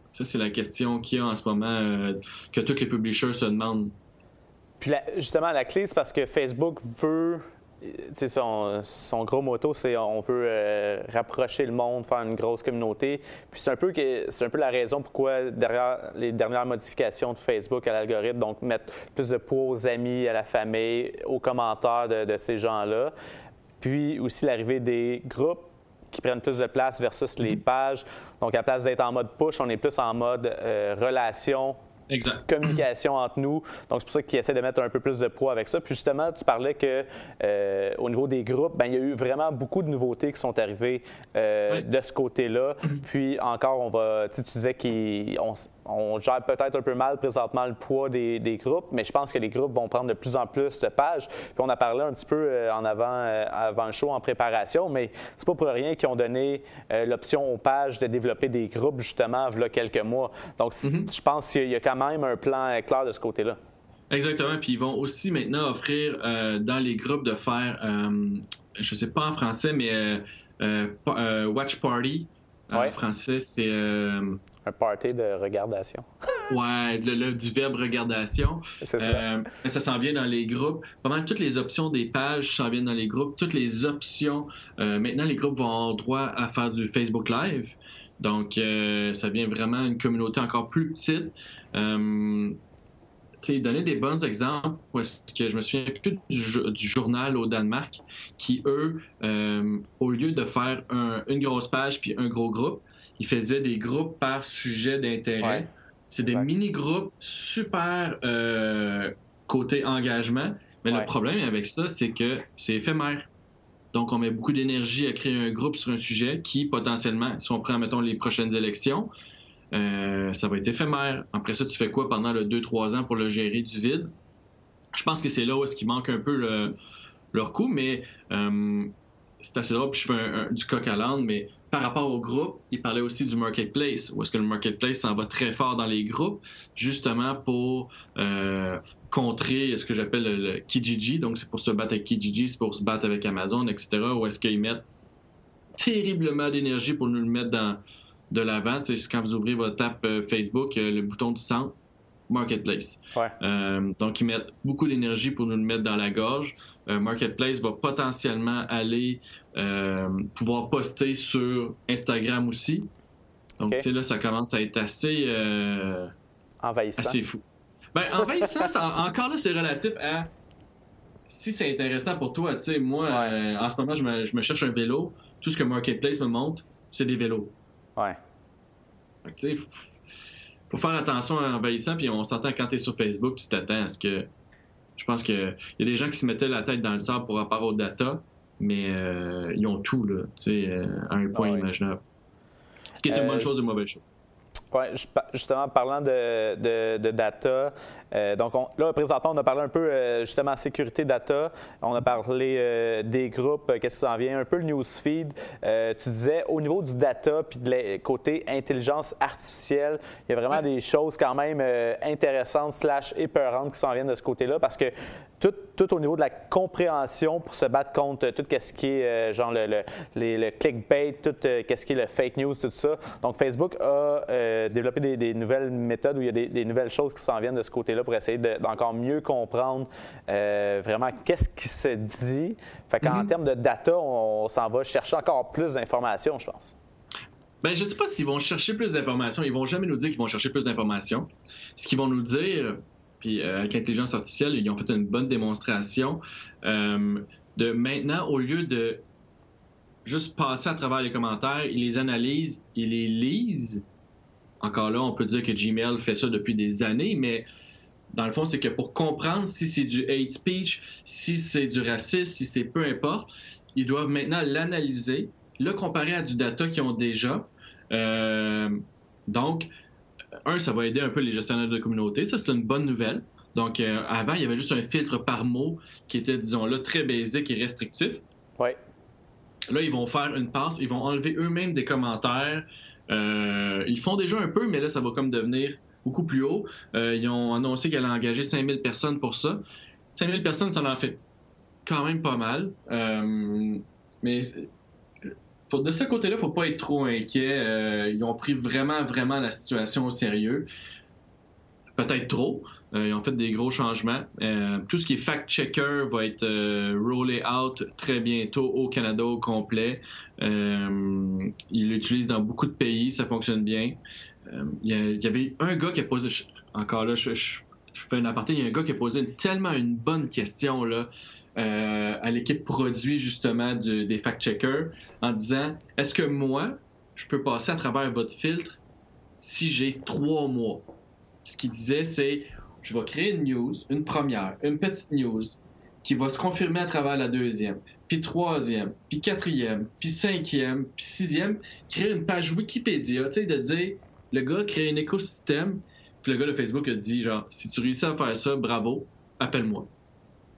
Ça, c'est la question qu'il y a en ce moment, euh, que tous les publishers se demandent. Puis la- justement, la clé, c'est parce que Facebook veut. Son, son gros motto, c'est on veut euh, rapprocher le monde, faire une grosse communauté. Puis c'est un peu que c'est un peu la raison pourquoi derrière les dernières modifications de Facebook à l'algorithme, donc mettre plus de poids aux amis, à la famille, aux commentaires de, de ces gens-là. Puis aussi l'arrivée des groupes qui prennent plus de place versus les pages. Donc à la place d'être en mode push, on est plus en mode euh, relation, Exact. communication entre nous. Donc, c'est pour ça qu'ils essaient de mettre un peu plus de poids avec ça. Puis justement, tu parlais que euh, au niveau des groupes, ben, il y a eu vraiment beaucoup de nouveautés qui sont arrivées euh, Oui. de ce côté-là. Puis encore, on va, tu disais qu'on on gère peut-être un peu mal présentement le poids des, des groupes, mais je pense que les groupes vont prendre de plus en plus de pages. Puis on a parlé un petit peu euh, en avant, euh, avant le show en préparation, mais c'est pas pour rien qu'ils ont donné euh, l'option aux pages de développer des groupes justement il y a quelques mois. Donc c- je pense qu'il y a quand même un plan clair de ce côté-là. Exactement. Puis ils vont aussi maintenant offrir euh, dans les groupes de faire, euh, je sais pas en français, mais euh, Watch Party. Ouais. En français, c'est Un party de regardation. [laughs] ouais, le, le- du verbe regardation. Ça. Euh, ça s'en vient dans les groupes. Pas mal toutes les options des pages s'en viennent dans les groupes. Toutes les options. euh, maintenant, les groupes vont avoir droit à faire du Facebook Live. Donc, euh, ça devient vraiment une communauté encore plus petite. Euh, tu sais, donner des bons exemples, parce que je me souviens plus du, jo- du journal au Danemark, qui, eux, euh, au lieu de faire un- une grosse page puis un gros groupe, ils faisaient des groupes par sujet d'intérêt. Ouais. C'est des mini-groupes super euh, côté engagement. Mais Ouais. le problème avec ça, c'est que c'est éphémère. Donc, on met beaucoup d'énergie à créer un groupe sur un sujet qui, potentiellement, si on prend, mettons, les prochaines élections, euh, ça va être éphémère. Après ça, tu fais quoi pendant le 2-3 ans pour le gérer du vide? Je pense que c'est là où est-ce qu'il manque un peu le- leur coup, mais euh, c'est assez drôle, puis je fais un- un- du coq à l'âne, mais par rapport au groupe, il parlait aussi du marketplace, où est-ce que le marketplace s'en va très fort dans les groupes, justement pour euh, contrer ce que j'appelle le, Kijiji. Donc, c'est pour se battre avec Kijiji, c'est pour se battre avec Amazon, etc. Où est-ce qu'ils mettent terriblement d'énergie pour nous le mettre dans de l'avant. Quand vous ouvrez votre app euh, Facebook, euh, le bouton du centre, Marketplace. Euh, donc, ils mettent beaucoup d'énergie pour nous le mettre dans la gorge. Marketplace va potentiellement aller pouvoir poster sur Instagram aussi. Donc, tu sais, là, ça commence à être assez... envahissant. Assez fou. Ben, envahissant, encore là, c'est relatif à si c'est intéressant pour toi. Tu sais, moi, en ce moment, je me, je me cherche un vélo tout ce que Marketplace me montre, c'est des vélos. Ouais. Tu sais, faut faire attention à envahissant, puis on s'entend quand tu es sur Facebook, tu t'attends à ce que. Je pense qu'il y a des gens qui se mettaient la tête dans le sable pour rapport aux data, mais euh, ils ont tout, là, tu sais, euh, à un point imaginable. Ce qui est une bonne euh, chose ou une mauvaise chose. Justement, parlant de, de, data, euh, donc là, présentement, on a parlé un peu euh, justement sécurité data, on a parlé euh, des groupes, qu'est-ce qui s'en vient, un peu le newsfeed. tu disais, au niveau du data, puis de côté intelligence artificielle, il y a vraiment des choses quand même intéressantes slash épeurantes qui s'en viennent de ce côté-là, parce que tout, tout, au niveau de la compréhension pour se battre contre tout ce qui est genre le, le, clickbait, tout ce qui est le fake news, tout ça. Donc, Facebook a développer des, nouvelles méthodes où il y a des, nouvelles choses qui s'en viennent de ce côté-là pour essayer d'encore mieux comprendre euh, vraiment qu'est-ce qui se dit. Fait qu'en mm-hmm. termes de data, on, s'en va chercher encore plus d'informations, je pense. Ben, je ne sais pas s'ils vont chercher plus d'informations. Ils vont jamais nous dire qu'ils vont chercher plus d'informations. Ce qu'ils vont nous dire, puis euh, avec l'intelligence artificielle, ils ont fait une bonne démonstration euh, de maintenant, au lieu de juste passer à travers les commentaires, ils les analysent, ils les lisent, encore là, on peut dire que Gmail fait ça depuis des années, mais dans le fond, c'est que pour comprendre si c'est du hate speech, si c'est du racisme, si c'est peu importe, ils doivent maintenant l'analyser, le comparer à du data qu'ils ont déjà. Euh, donc, un, ça va aider un peu les gestionnaires de communauté. Ça, c'est une bonne nouvelle. Donc, euh, avant, il y avait juste un filtre par mot qui était, disons là, très basique et restrictif. Oui. Là, ils vont faire une passe, ils vont enlever eux-mêmes des commentaires, euh, ils font déjà un peu, mais là, ça va comme devenir beaucoup plus haut. Euh, ils ont annoncé qu'elle a engagé 5000 personnes pour ça. 5000 personnes, ça en fait quand même pas mal. Euh, de ce côté-là, faut pas être trop inquiet. ils ont pris vraiment, vraiment la situation au sérieux. Peut-être trop. Euh, ils ont fait des gros changements. Euh, tout ce qui est fact-checker va être euh, rollé out très bientôt au Canada au complet. ils l'utilisent dans beaucoup de pays, ça fonctionne bien. Il y, avait un gars qui a posé, encore là, je, fais un aparté, il y a un gars qui a posé tellement une bonne question là, à l'équipe produit justement des fact-checkers en disant est-ce que moi, je peux passer à travers votre filtre si j'ai trois mois? Ce qu'il disait, c'est je vais créer une news, une première, une petite news qui va se confirmer à travers la deuxième, puis troisième, puis quatrième, puis cinquième, puis sixième, créer une page Wikipédia, tu sais, de dire, le gars crée un écosystème, puis le gars de Facebook a dit, genre, si tu réussis à faire ça, bravo, appelle-moi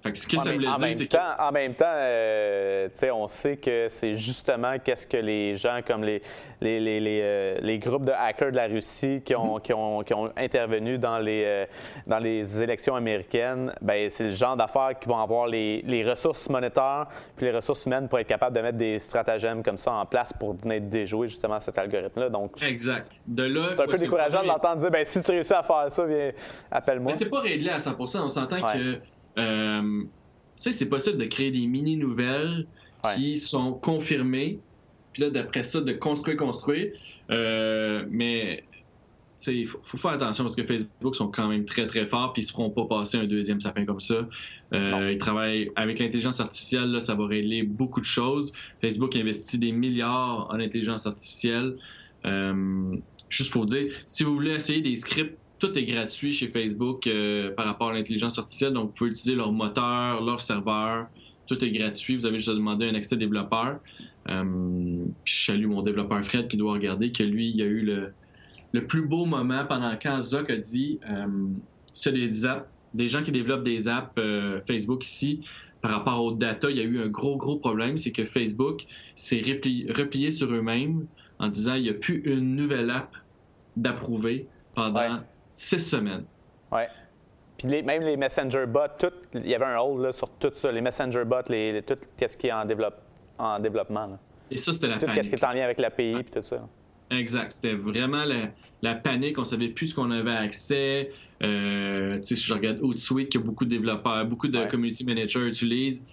en, même temps, en même temps, euh, on sait que c'est justement qu'est-ce que les gens comme les, les, les, les, euh, groupes de hackers de la Russie qui ont, qui ont, qui ont intervenu dans les, euh, dans les élections américaines, ben, c'est le genre d'affaires qui vont avoir les, les, ressources monétaires puis les ressources humaines pour être capables de mettre des stratagèmes comme ça en place pour venir déjouer justement cet algorithme-là. Donc, exact. De là, c'est un peu décourageant de l'entendre dire ben, si tu réussis à faire ça, viens, appelle-moi. Mais c'est pas réglé à 100% On s'entend que euh, tu sais, c'est possible de créer des mini-nouvelles qui sont confirmées, puis là, d'après ça, de construire, construire. Euh, mais il faut, faut, faire attention parce que Facebook sont quand même très très forts puis ils se feront pas passer un deuxième sapin comme ça. Euh, ils travaillent avec l'intelligence artificielle, là, ça va régler beaucoup de choses. Facebook investit des milliards en intelligence artificielle. Euh, juste pour dire, si vous voulez essayer des scripts tout est gratuit chez Facebook euh, par rapport à l'intelligence artificielle. Donc, vous pouvez utiliser leur moteur, leur serveur. Tout est gratuit. Vous avez juste à demander un accès développeur. Euh, puis je salue mon développeur Fred qui doit regarder que lui, il a eu le, le plus beau moment pendant quand Zuck a dit euh, c'est des apps des gens qui développent des apps Facebook ici, par rapport aux data, il y a eu un gros, gros problème, c'est que Facebook s'est replié, sur eux-mêmes en disant il n'y a plus une nouvelle app d'approuver pendant six semaines. Ouais. Puis même les Messenger bots, il y avait un hold là, sur tout ça, les Messenger bots, les, tout ce qui est en, développe, en développement. Et ça, c'était la Tout ce qui est en lien avec l'API et tout ça. Exact. C'était vraiment la, panique. On savait plus ce qu'on avait accès. Euh, si je regarde Hootsuite, que beaucoup de développeurs, beaucoup de community managers utilisent,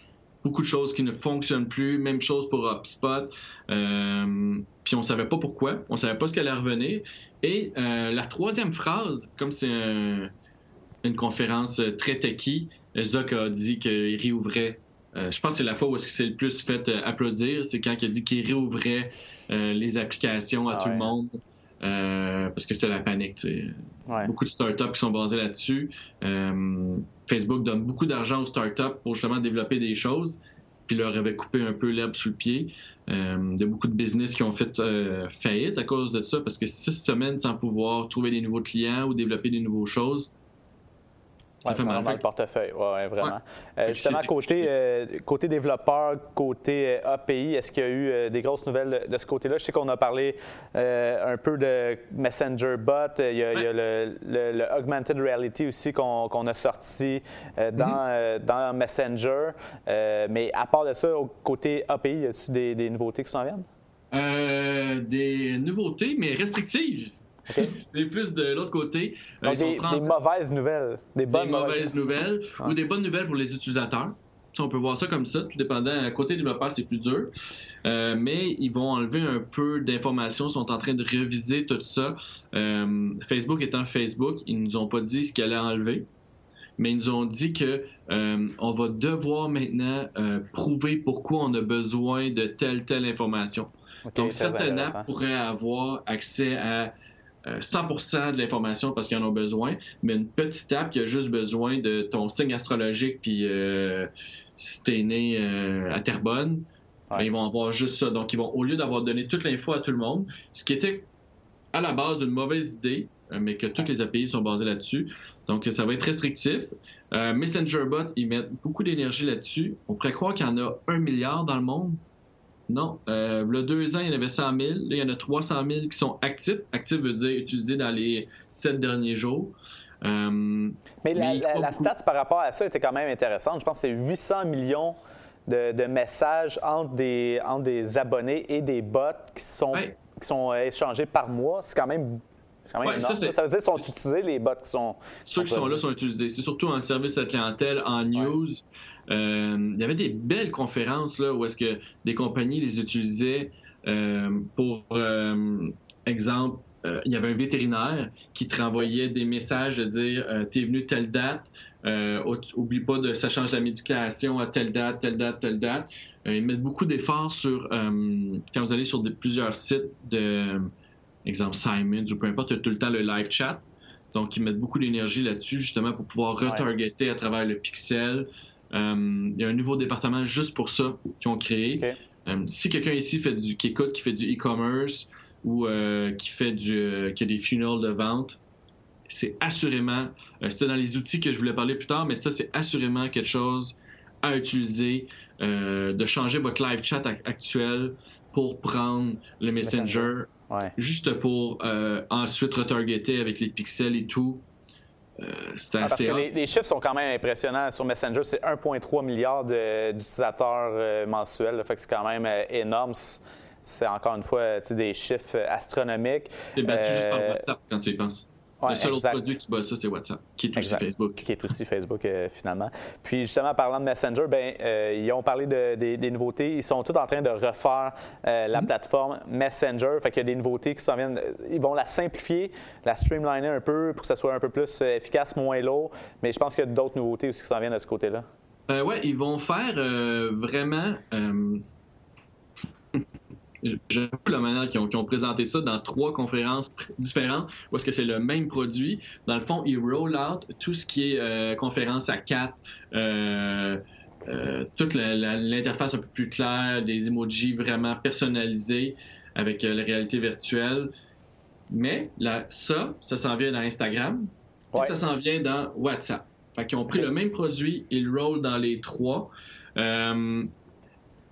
beaucoup de choses qui ne fonctionnent plus. Même chose pour HubSpot. Euh, puis on savait pas pourquoi. On savait pas ce qu'elle allait revenir. Et euh, la troisième phrase, comme c'est une conférence très techie, Zuck a dit qu'il réouvrait euh, je pense que c'est la fois où c'est le plus fait applaudir, c'est quand il a dit qu'il réouvrait les applications à tout le monde. Parce que c'était la panique. Beaucoup de startups qui sont basées là-dessus. Facebook donne beaucoup d'argent aux startups pour justement développer des choses, puis leur avait coupé un peu l'herbe sous le pied. il y a beaucoup de business qui ont fait faillite à cause de ça, parce que six semaines sans pouvoir trouver des nouveaux clients ou développer des nouvelles choses, ça fait mal. dans le portefeuille, ouais, vraiment. Euh, justement, côté, euh, côté développeur, côté euh, API, est-ce qu'il y a eu des grosses nouvelles de, ce côté-là? Je sais qu'on a parlé un peu de Messenger Bot, il y a, le, Augmented Reality aussi qu'on a sorti dans, mm-hmm. dans Messenger. mais à part de ça, côté API, y a-t-il des, des, nouveautés qui s'en viennent? des nouveautés, mais restrictives. [laughs] C'est plus de l'autre côté. Euh, des, mauvaises nouvelles. Des bonnes mauvaises, nouvelles. Ou des bonnes nouvelles pour les utilisateurs. on peut voir ça comme ça, tout dépendant. À côté développeur, c'est plus dur. Euh, mais ils vont enlever un peu d'informations, ils sont en train de réviser tout ça. Euh, Facebook étant Facebook, ils nous ont pas dit ce qu'ils allaient enlever, mais ils nous ont dit que on va devoir maintenant prouver pourquoi on a besoin de telle telle information. Donc certaines apps pourraient avoir accès à 100% euh, de l'information parce qu'ils en ont besoin, mais une petite app qui a juste besoin de ton signe astrologique, puis euh, si t'es né euh, à Terrebonne, ben, ils vont avoir juste ça. Donc, ils vont, au lieu d'avoir donné toute l'info à tout le monde, ce qui était à la base d'une mauvaise idée, mais que toutes les API sont basées là-dessus. Donc, ça va être restrictif. Messenger Bot, ils mettent beaucoup d'énergie là-dessus. On pourrait croire qu'il y en a un milliard dans le monde. Non. Euh, a deux ans, il y en avait 100 000. Là, il y en a 300 000 qui sont actifs. Actifs veut dire utilisés dans les sept derniers jours. Euh, mais, la, stats par rapport à ça était quand même intéressante. Je pense que c'est 800 millions de, messages entre des, entre des abonnés et des bots qui sont, qui sont échangés par mois. C'est quand même ça, veut dire qu'ils sont utilisés, les bots qui sont. Ceux qui sont là sont utilisés. C'est surtout en service à clientèle, en news. Euh, il y avait des belles conférences là, où est-ce que des compagnies les utilisaient euh, pour euh, exemple. il y avait un vétérinaire qui te renvoyait des messages de dire t'es venu telle date, oublie pas de ça change la médication à telle date, telle date, telle date. ils mettent beaucoup d'efforts sur quand vous allez sur plusieurs sites de exemple Simon ou peu importe, tout le temps le live chat. Donc, ils mettent beaucoup d'énergie là-dessus, justement, pour pouvoir retargeter à travers le pixel. Euh, il y a un nouveau département juste pour ça qu'ils ont créé. Euh, si quelqu'un ici fait du, qui écoute, qui fait du e-commerce ou euh, qui fait du, qui a des funnels de vente, c'est assurément, c'était dans les outils que je voulais parler plus tard, mais ça, c'est assurément quelque chose à utiliser, de changer votre live chat actuel pour prendre le Messenger, juste pour ensuite retargeter avec les pixels et tout. Euh, ah, parce que les, chiffres sont quand même impressionnants. Sur Messenger, c'est 1,3 milliard d'utilisateurs euh, mensuels. fait que c'est quand même euh, énorme. C'est encore une fois des chiffres astronomiques. C'est battu juste par WhatsApp quand tu y penses le seul autre produit qui bat ça, c'est WhatsApp, qui est aussi Facebook. Qui est aussi Facebook, euh, finalement. Puis, justement, parlant de Messenger, ben, euh, ils ont parlé de, des nouveautés. Ils sont tous en train de refaire euh, la mm-hmm. plateforme Messenger. Fait qu'il y a des nouveautés qui s'en viennent. Ils vont la simplifier, la streamliner un peu pour que ça soit un peu plus efficace, moins lourd. Mais je pense qu'il y a d'autres nouveautés aussi qui s'en viennent de ce côté-là. oui, ils vont faire vraiment J'aime la manière qu'ils ont, présenté ça dans trois conférences différentes, où est-ce que c'est le même produit. Dans le fond, ils roll out tout ce qui est euh, conférence à quatre, euh, euh, toute l'interface un peu plus claire, des emojis vraiment personnalisés avec la réalité virtuelle. Mais là, ça, ça s'en vient dans Instagram, et ça s'en vient dans WhatsApp. Fait qu'ils ont pris le même produit, ils roulent dans les trois. Euh,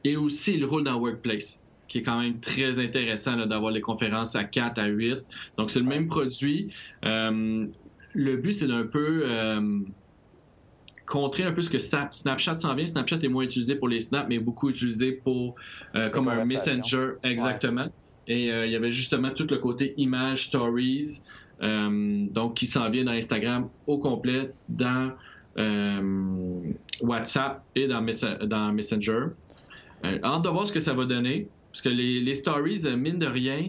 et aussi, ils le roulent dans Workplace, qui est quand même très intéressant d'avoir les conférences à 4, à 8. Donc, c'est le même produit. Euh, le but, c'est d'un peu euh, contrer un peu ce que Snapchat s'en vient. Snapchat est moins utilisé pour les snaps, mais beaucoup utilisé pour comme un messenger, exactement. Et il y avait justement tout le côté image stories. Euh, donc, qui s'en vient dans Instagram au complet, dans euh, WhatsApp et dans, dans Messenger. Euh, hâte de voir ce que ça va donner, parce que les, stories, mine de rien,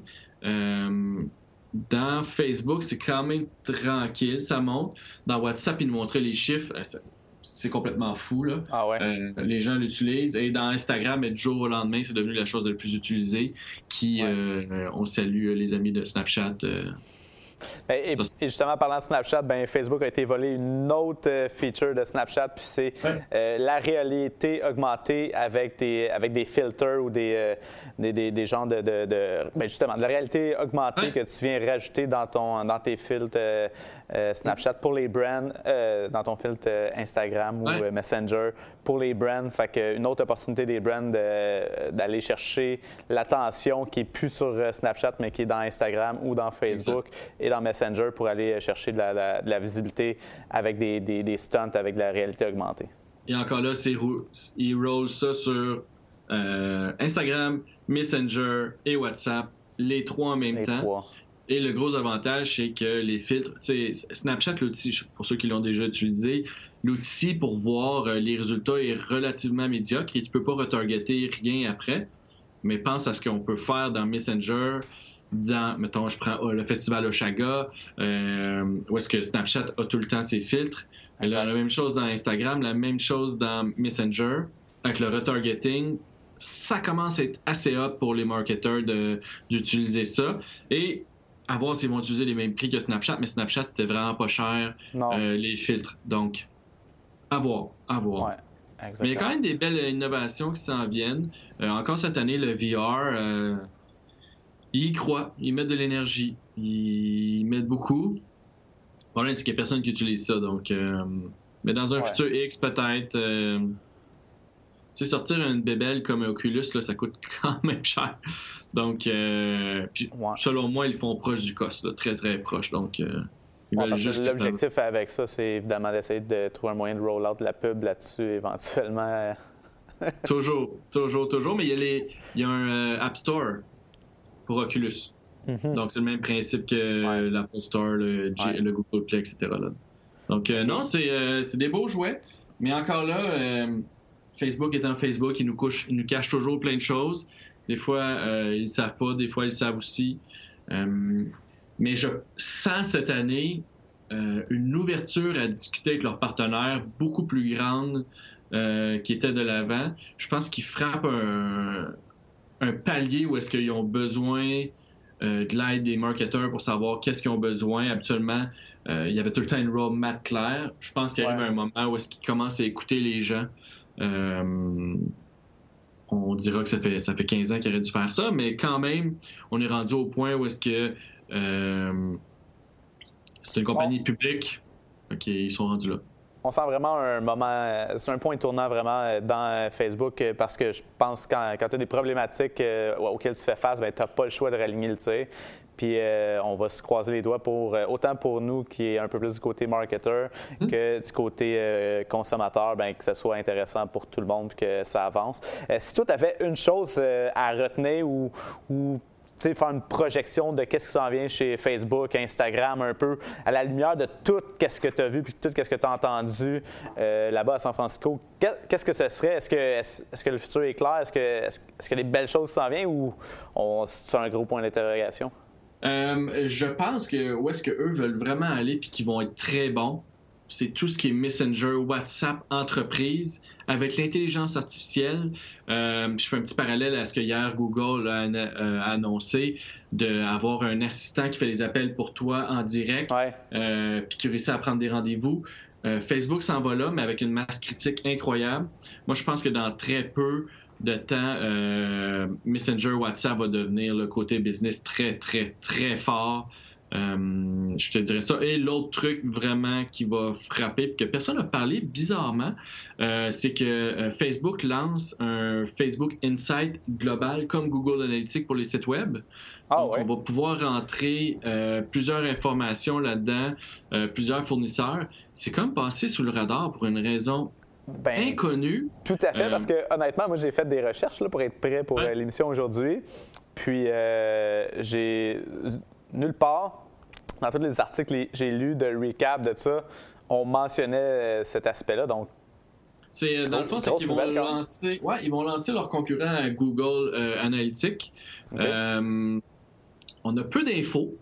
dans Facebook, c'est quand même tranquille, ça monte. Dans WhatsApp, ils nous montraient les chiffres. C'est complètement fou. Là. Ah ouais. les gens l'utilisent. Et dans Instagram, du jour au lendemain, c'est devenu la chose la plus utilisée. Qui, on salue les amis de Snapchat. Ben, et, justement, parlant de Snapchat, ben, Facebook a été volé une autre euh, feature de Snapchat, puis c'est euh, la réalité augmentée avec des, avec des filtres ou des, euh, des, des, genres de. de, ben, justement, de la réalité augmentée que tu viens rajouter dans, ton, dans tes filtres Snapchat pour les brands, dans ton filtre Instagram ou Messenger pour les brands. Fait que une autre opportunité des brands d'aller chercher l'attention qui est plus sur Snapchat, mais qui est dans Instagram ou dans Facebook dans Messenger pour aller chercher de la, visibilité avec des, des, stunts, avec de la réalité augmentée. Et encore là, ils roulent ça sur euh, Instagram, Messenger et WhatsApp, les trois en même temps. Et le gros avantage, c'est que les filtres, Snapchat, l'outil, pour ceux qui l'ont déjà utilisé, l'outil pour voir euh, les résultats est relativement médiocre et tu peux pas retargeter rien après. Mais pense à ce qu'on peut faire dans Messenger, dans, mettons, je prends oh, le festival Oshaga, euh, où est-ce que Snapchat a tout le temps ses filtres. la même chose dans Instagram, la même chose dans Messenger, avec le retargeting. Ça commence à être assez hot pour les marketeurs d'utiliser ça. Et à voir s'ils vont utiliser les mêmes prix que Snapchat, mais Snapchat, c'était vraiment pas cher, euh, les filtres. Donc, à voir, à voir. mais il y a quand même des belles innovations qui s'en viennent. Euh, encore cette année, le VR ils y croient, ils mettent de l'énergie, ils mettent beaucoup. Le problème, c'est qu'il n'y a personne qui utilise ça. Donc, euh, mais dans un futur X, peut-être. Euh, tu sais, sortir une bébelle comme Oculus, là, ça coûte [laughs] quand même cher. Donc, euh, selon moi, ils font proche du cost, très très proche. Donc, L'objectif avec ça, c'est évidemment d'essayer de trouver un moyen de roll out la pub là-dessus éventuellement. [laughs] toujours, toujours, toujours. Mais il y a, les, il y a un App Store pour Oculus. Mhm. Donc, c'est le même principe que l'Apple Store, le, Google Play, etc. Donc, euh, non, euh, c'est des beaux jouets, mais encore là, euh, Facebook étant Facebook, il nous, couche, il nous cache toujours plein de choses. Des fois, ils ne savent pas, des fois, ils savent aussi. mais je sens cette année une ouverture à discuter avec leurs partenaires beaucoup plus grande qui était de l'avant. Je pense qu'ils frappent un, un palier où est-ce qu'ils ont besoin euh, de l'aide des marketeurs pour savoir qu'est-ce qu'ils ont besoin. Habituellement, euh, il y avait tout le temps une roadmap claire. Je pense qu'il arrive un moment où est-ce qu'ils commencent à écouter les gens. Euh, on dira que ça fait, ça fait 15 ans qu'ils auraient dû faire ça, mais quand même, on est rendu au point où est-ce que c'est une compagnie publique. OK, ils sont rendus là on sent vraiment un moment, euh, c'est un point tournant vraiment euh, dans euh, Facebook parce que je pense que quand, tu as des problématiques auxquelles tu fais face, ben, tu n'as pas le choix de réaligner le tir. Puis on va se croiser les doigts pour autant pour nous qui est un peu plus du côté marketeur mmh. que du côté consommateur, ben, que ce soit intéressant pour tout le monde que ça avance. si toi, tu avais une chose à retenir ou, ou faire une projection de qu'est-ce qui s'en vient chez Facebook, Instagram, un peu à la lumière de tout ce que tu as vu puis tout ce que tu as entendu euh, là-bas à San Francisco. Qu'est-ce que ce serait? Est-ce que, est-ce, que le futur est clair? Est-ce que, est-ce, que les belles choses s'en viennent ou c'est un gros point d'interrogation? Euh, je pense que où est-ce qu'eux veulent vraiment aller puis qu'ils vont être très bons, c'est tout ce qui est Messenger, WhatsApp, entreprise, avec l'intelligence artificielle. Euh, je fais un petit parallèle à ce que hier Google a, euh, annoncé, d'avoir un assistant qui fait les appels pour toi en direct, euh, puis qui réussit à prendre des rendez-vous. Facebook s'en va là, mais avec une masse critique incroyable. Moi, je pense que dans très peu de temps, Messenger, WhatsApp va devenir le côté business très, très, très fort. Euh, je te dirais ça. Et l'autre truc vraiment qui va frapper, que personne n'a parlé bizarrement, euh, c'est que euh, Facebook lance un Facebook Insight global comme Google Analytics pour les sites web. Ah, Donc, ouais. on va pouvoir rentrer euh, plusieurs informations là-dedans, euh, plusieurs fournisseurs. C'est comme passer sous le radar pour une raison Ben, inconnue. Tout à fait, Euh, parce que honnêtement, moi, j'ai fait des recherches là, pour être prêt pour Ouais. euh, l'émission aujourd'hui. Puis, euh, j'ai nulle part, dans tous les articles que j'ai lus de recap de ça, on mentionnait euh, cet aspect-là. Donc, C'est euh, dans le fond, c'est qu'ils vont lancer, ouais, ils vont lancer leur concurrent à Google euh, Analytics. Euh, on a peu d'infos.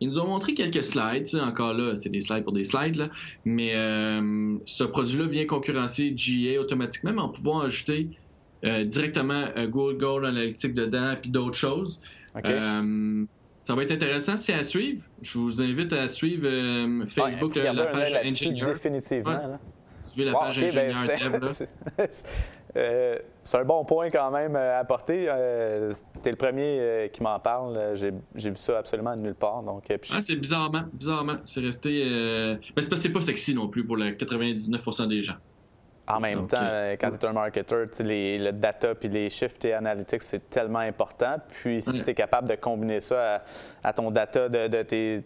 Ils nous ont montré quelques slides, encore là, c'est des slides pour des slides, là. mais euh, ce produit-là vient concurrencer GA automatiquement, mais en pouvant ajouter euh, directement euh, Google Analytics dedans, puis d'autres choses. Ça va être intéressant, c'est à suivre. Je vous invite à suivre Ouais, Facebook, la page ingénieur. Définitivement. Ouais. là. Suivez la Wow, page OK, ben, ingénieur dev, là. [laughs] c'est- euh, c'est un bon point quand même euh, à apporter. Euh, T'es le premier euh, qui m'en parle. J'ai vu ça absolument nulle part. Donc, Ah, c'est bizarrement, bizarrement. C'est resté. Mais c'est pas sexy non plus pour le 99% des gens. En même Donc, temps, quand tu es un marketeur, les, le data puis les chiffres et analytics, c'est tellement important. Puis si Ouais. tu es capable de combiner ça à, à ton data de, de tes,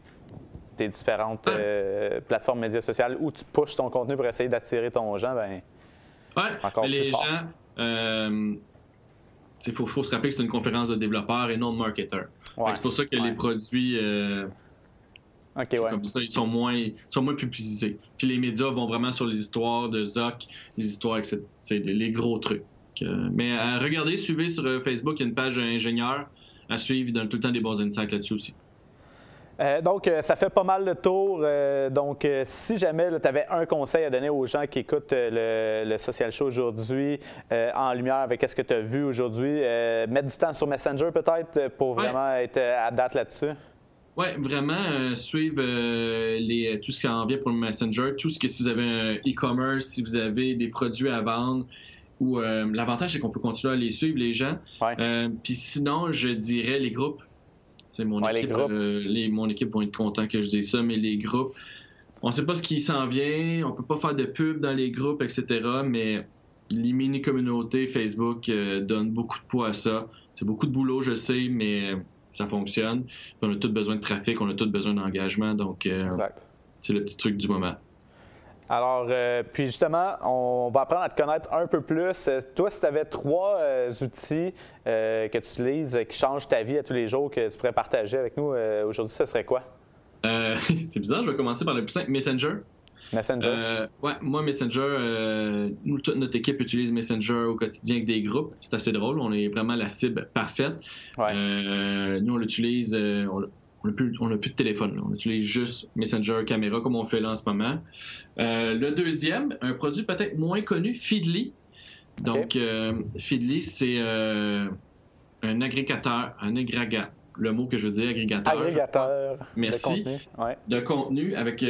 tes différentes plateformes médias sociales où tu pushes ton contenu pour essayer d'attirer ton gens, ben Ouais, C'est encore mais plus les fort. gens. euh, Il faut, faut se rappeler que c'est une conférence de développeurs et non de marketeurs. Ouais. C'est pour ça que Ouais. les produits. euh, ouais. comme ça, ils sont moins, ils sont moins publicisés. Puis les médias vont vraiment sur les histoires de Zoc, les histoires, etc. Les gros trucs. Euh, mais à regarder, suivez sur euh, Facebook, il y a une page ingénieur à suivre, il donne tout le temps des bons insights là-dessus aussi. Euh, donc, euh, ça fait pas mal le tour. Euh, donc, si jamais tu avais un conseil à donner aux gens qui écoutent le, le Social Show aujourd'hui, en lumière avec ce que tu as vu aujourd'hui, mettre du temps sur Messenger peut-être pour Ouais. vraiment être à date là-dessus. Oui, vraiment, suivre les, tout ce qui en vient pour le Messenger, tout ce que si vous avez un e-commerce, si vous avez des produits à vendre, ou l'avantage, c'est qu'on peut continuer à les suivre, les gens. Puis sinon, je dirais les groupes. C'est mon Ouais, équipe. euh, les- mon équipe vont être content que je dise ça, mais les groupes, on ne sait pas ce qui s'en vient, on peut pas faire de pub dans les groupes, etc. Mais les mini-communautés Facebook euh, donnent beaucoup de poids à ça. C'est beaucoup de boulot, je sais, mais ça fonctionne. Puis on a tous besoin de trafic, on a tous besoin d'engagement, donc euh, c'est le petit truc du moment. Alors, euh, puis justement, on va apprendre à te connaître un peu plus. Euh, Toi, si tu avais trois euh, outils que tu utilises qui changent ta vie à tous les jours, que tu pourrais partager avec nous aujourd'hui, ce serait quoi? [laughs] C'est bizarre, je vais commencer par le plus simple, Messenger. Messenger? Ouais, moi, Messenger, nous, toute notre équipe utilise Messenger au quotidien avec des groupes. C'est assez drôle, on est vraiment la cible parfaite. Ouais. Nous, on l'utilise, on on n'a plus, de téléphone, là. on utilise juste Messenger caméra comme on fait là en ce moment. Euh, le deuxième, un produit peut-être moins connu, Feedly. Donc, euh, Feedly, c'est euh, un agrégateur, un agrégat. Le mot que je veux dire, agrégateur. Agrégateur Merci. de contenu. Ouais. de contenu avec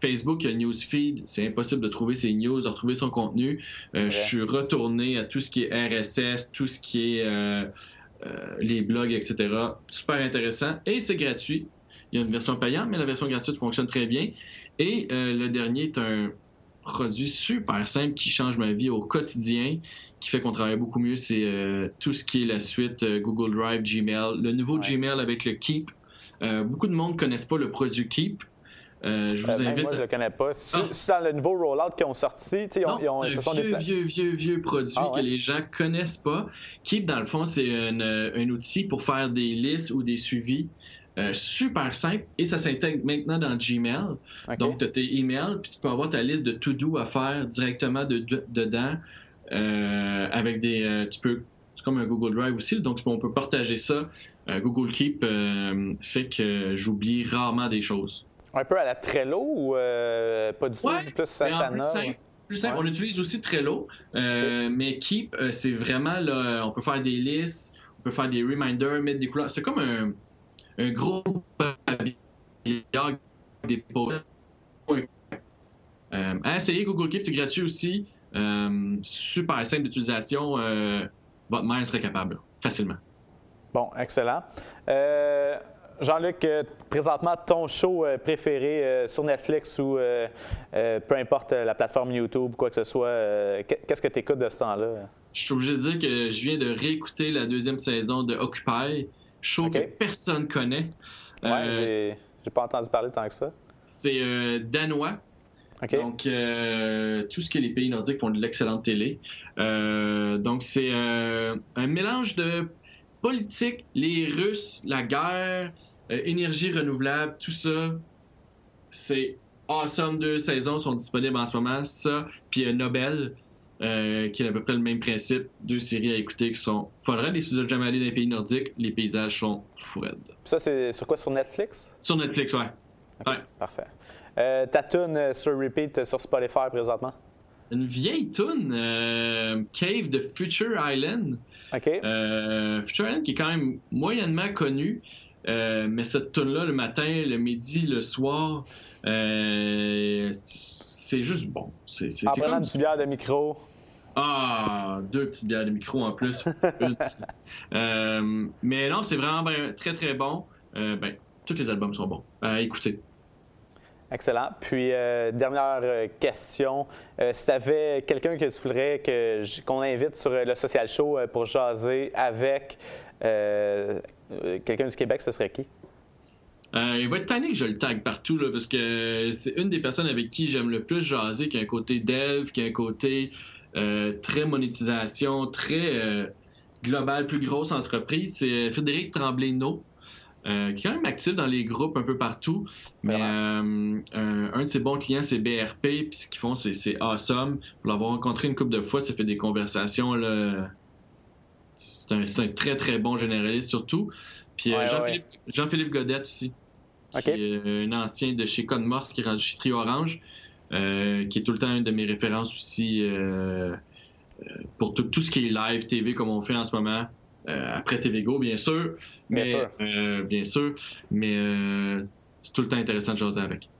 Facebook, il y a le newsfeed. C'est impossible de trouver ses news, de retrouver son contenu. Je suis retourné à tout ce qui est RSS, tout ce qui est les blogs, etc. Super intéressant. Et c'est gratuit. Il y a une version payante, mais la version gratuite fonctionne très bien. Et euh, le dernier est un produit super simple qui change ma vie au quotidien, qui fait qu'on travaille beaucoup mieux. C'est euh, tout ce qui est la suite euh, Google Drive, Gmail, le nouveau Ouais. Gmail avec le Keep. Euh, beaucoup de monde ne connaissent pas le produit Keep. Euh, je vous Euh, invite. moi, je le connais pas. C'est Ah. dans le nouveau rollout qu'ils ont sorti. Ils ont, Non, ils ont- c'est ce un sont des vieux, vieux, vieux, vieux, produit Ah ouais? que les gens connaissent pas. Keep, dans le fond, c'est un, euh, un outil pour faire des listes ou des suivis. euh, super simple et ça s'intègre maintenant dans Gmail. Donc, tu as tes emails, puis tu peux avoir ta liste de to-do à faire directement de- de- dedans euh, avec des. euh, tu peux. C'est comme un Google Drive aussi, donc on peut partager ça. Google Keep fait que j'oublie rarement des choses. Un peu à la Trello ou euh, pas du tout? Ouais, plus Asana? plus simple, plus simple. Ouais. On utilise aussi Trello, euh, mais Keep, euh, c'est vraiment là, on peut faire des listes, on peut faire des reminders, mettre des couleurs. C'est comme un, un gros pavillon des. Euh, essayer Google Keep, c'est gratuit aussi. Euh, super simple d'utilisation. euh, votre mère serait capable, facilement. Bon, excellent. Euh, Jean-Luc, présentement, ton show préféré sur Netflix ou peu importe la plateforme YouTube, quoi que ce soit, qu'est-ce que tu écoutes de ce temps-là? Je suis obligé de dire que je viens de réécouter la deuxième saison de Occupy, show que personne connaît. Ouais, j'ai pas entendu parler tant que ça. C'est danois. Donc, euh, tout ce que les pays nordiques font de l'excellente télé. Euh, donc, c'est euh, un mélange de politique, les Russes, la guerre, énergie renouvelable, tout ça. C'est awesome. Deux saisons sont disponibles en ce moment. Ça, puis Nobel, qui est à peu près le même principe. Deux séries à écouter qui sont faudrait les sous jamais allés dans les pays nordiques. Les paysages sont fous Ça, c'est sur quoi? Sur Netflix? Sur Netflix, ouais. ouais. Parfait. Euh, ta tune euh, sur repeat euh, sur Spotify présentement? Une vieille tune, Cave de Future Island. OK. Future Island qui est quand même moyennement connu. Mais cette tune-là, le matin, le midi, le soir, c'est juste bon. C'est, c'est, en prenant une petite bière de micro. Ah, deux petites bières de micro en plus. [laughs] mais non, c'est vraiment très très bon. ben, tous les albums sont bons. écoutez. Excellent. Puis, euh, dernière euh, question. Euh, si tu avais quelqu'un que tu voudrais qu'on invite sur le Social Show pour jaser avec quelqu'un du Québec, ce serait qui? il va être tanné que je le tag partout, parce que c'est une des personnes avec qui j'aime le plus jaser, qui a un côté dev, qui a un côté très monétisation, très global, plus grosse entreprise. C'est Frédéric Tremblay-No. Euh, qui est quand même actif dans les groupes un peu partout. Mais euh, un, de ses bons clients, c'est BRP, puis ce qu'ils font, c'est awesome. Pour l'avoir rencontré une couple de fois, ça fait des conversations. C'est un, très, très bon généraliste, surtout. Puis euh, Jean-Philippe Godette aussi, qui est un ancien de chez Conmos, qui est rendu chez Trio Orange, qui est tout le temps une de mes références aussi pour tout, ce qui est live TV comme on fait en ce moment. Euh, après TVGO, bien sûr. Mais, bien sûr. Euh, bien sûr mais euh, c'est tout le temps intéressant de jaser avec.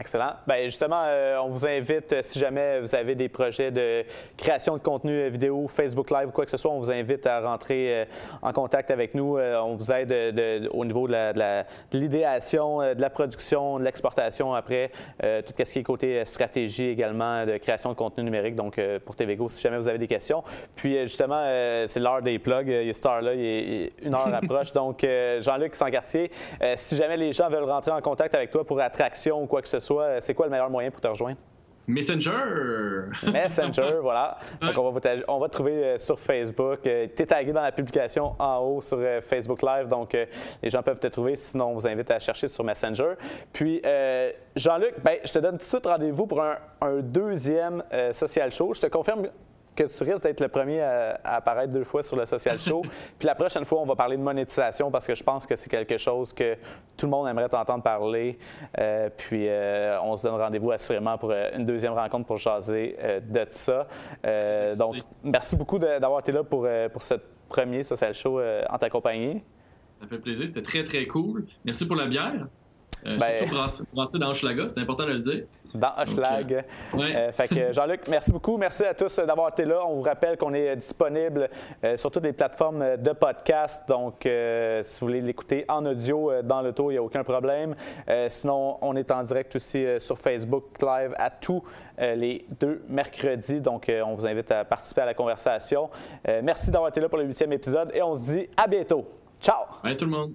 Excellent. Bien, justement, euh, on vous invite, euh, si jamais vous avez des projets de création de contenu euh, vidéo, Facebook Live ou quoi que ce soit, on vous invite à rentrer en contact avec nous. on vous aide au niveau de l'idéation, de, la production, de l'exportation après, tout ce qui est côté stratégie également de création de contenu numérique. Donc, pour TVGO, si jamais vous avez des questions. Puis, justement, c'est l'heure des plugs. Il est star là, il est, une heure [laughs] approche. Donc, Jean-Luc Sancartier, si jamais les gens veulent rentrer en contact avec toi pour attraction ou quoi que ce soit, euh, c'est quoi le meilleur moyen pour te rejoindre? Messenger! Messenger, [laughs] voilà. Donc, on, va on va te trouver euh, sur Facebook. Euh, tu es tagué dans la publication en haut sur Facebook Live, donc les gens peuvent te trouver. Sinon, on vous invite à chercher sur Messenger. Puis, Jean-Luc, ben, je te donne tout de suite rendez-vous pour un, un deuxième social show. Je te confirme que tu risques d'être le premier à, apparaître deux fois sur le social show. [laughs] Puis la prochaine fois, on va parler de monétisation parce que je pense que c'est quelque chose que tout le monde aimerait t'entendre parler. Euh, puis euh, on se donne rendez-vous assurément pour euh, une deuxième rencontre pour jaser de ça. donc, merci beaucoup d'avoir été là pour, pour ce premier social show en ta compagnie. Ça fait plaisir, c'était très très cool. Merci pour la bière. Ben... Surtout brassée dans Schlaga, c'est important de le dire dans Hushlag. Euh, fait que Jean-Luc, merci beaucoup. Merci à tous d'avoir été là. On vous rappelle qu'on est disponible euh, sur toutes les plateformes de podcast. Donc, euh, si vous voulez l'écouter en audio dans le tour, il n'y a aucun problème. sinon, on est en direct aussi sur Facebook Live à tous les deux mercredis. Donc, on vous invite à participer à la conversation. merci d'avoir été là pour le huitième épisode et on se dit à bientôt. Ciao! Bye tout le monde!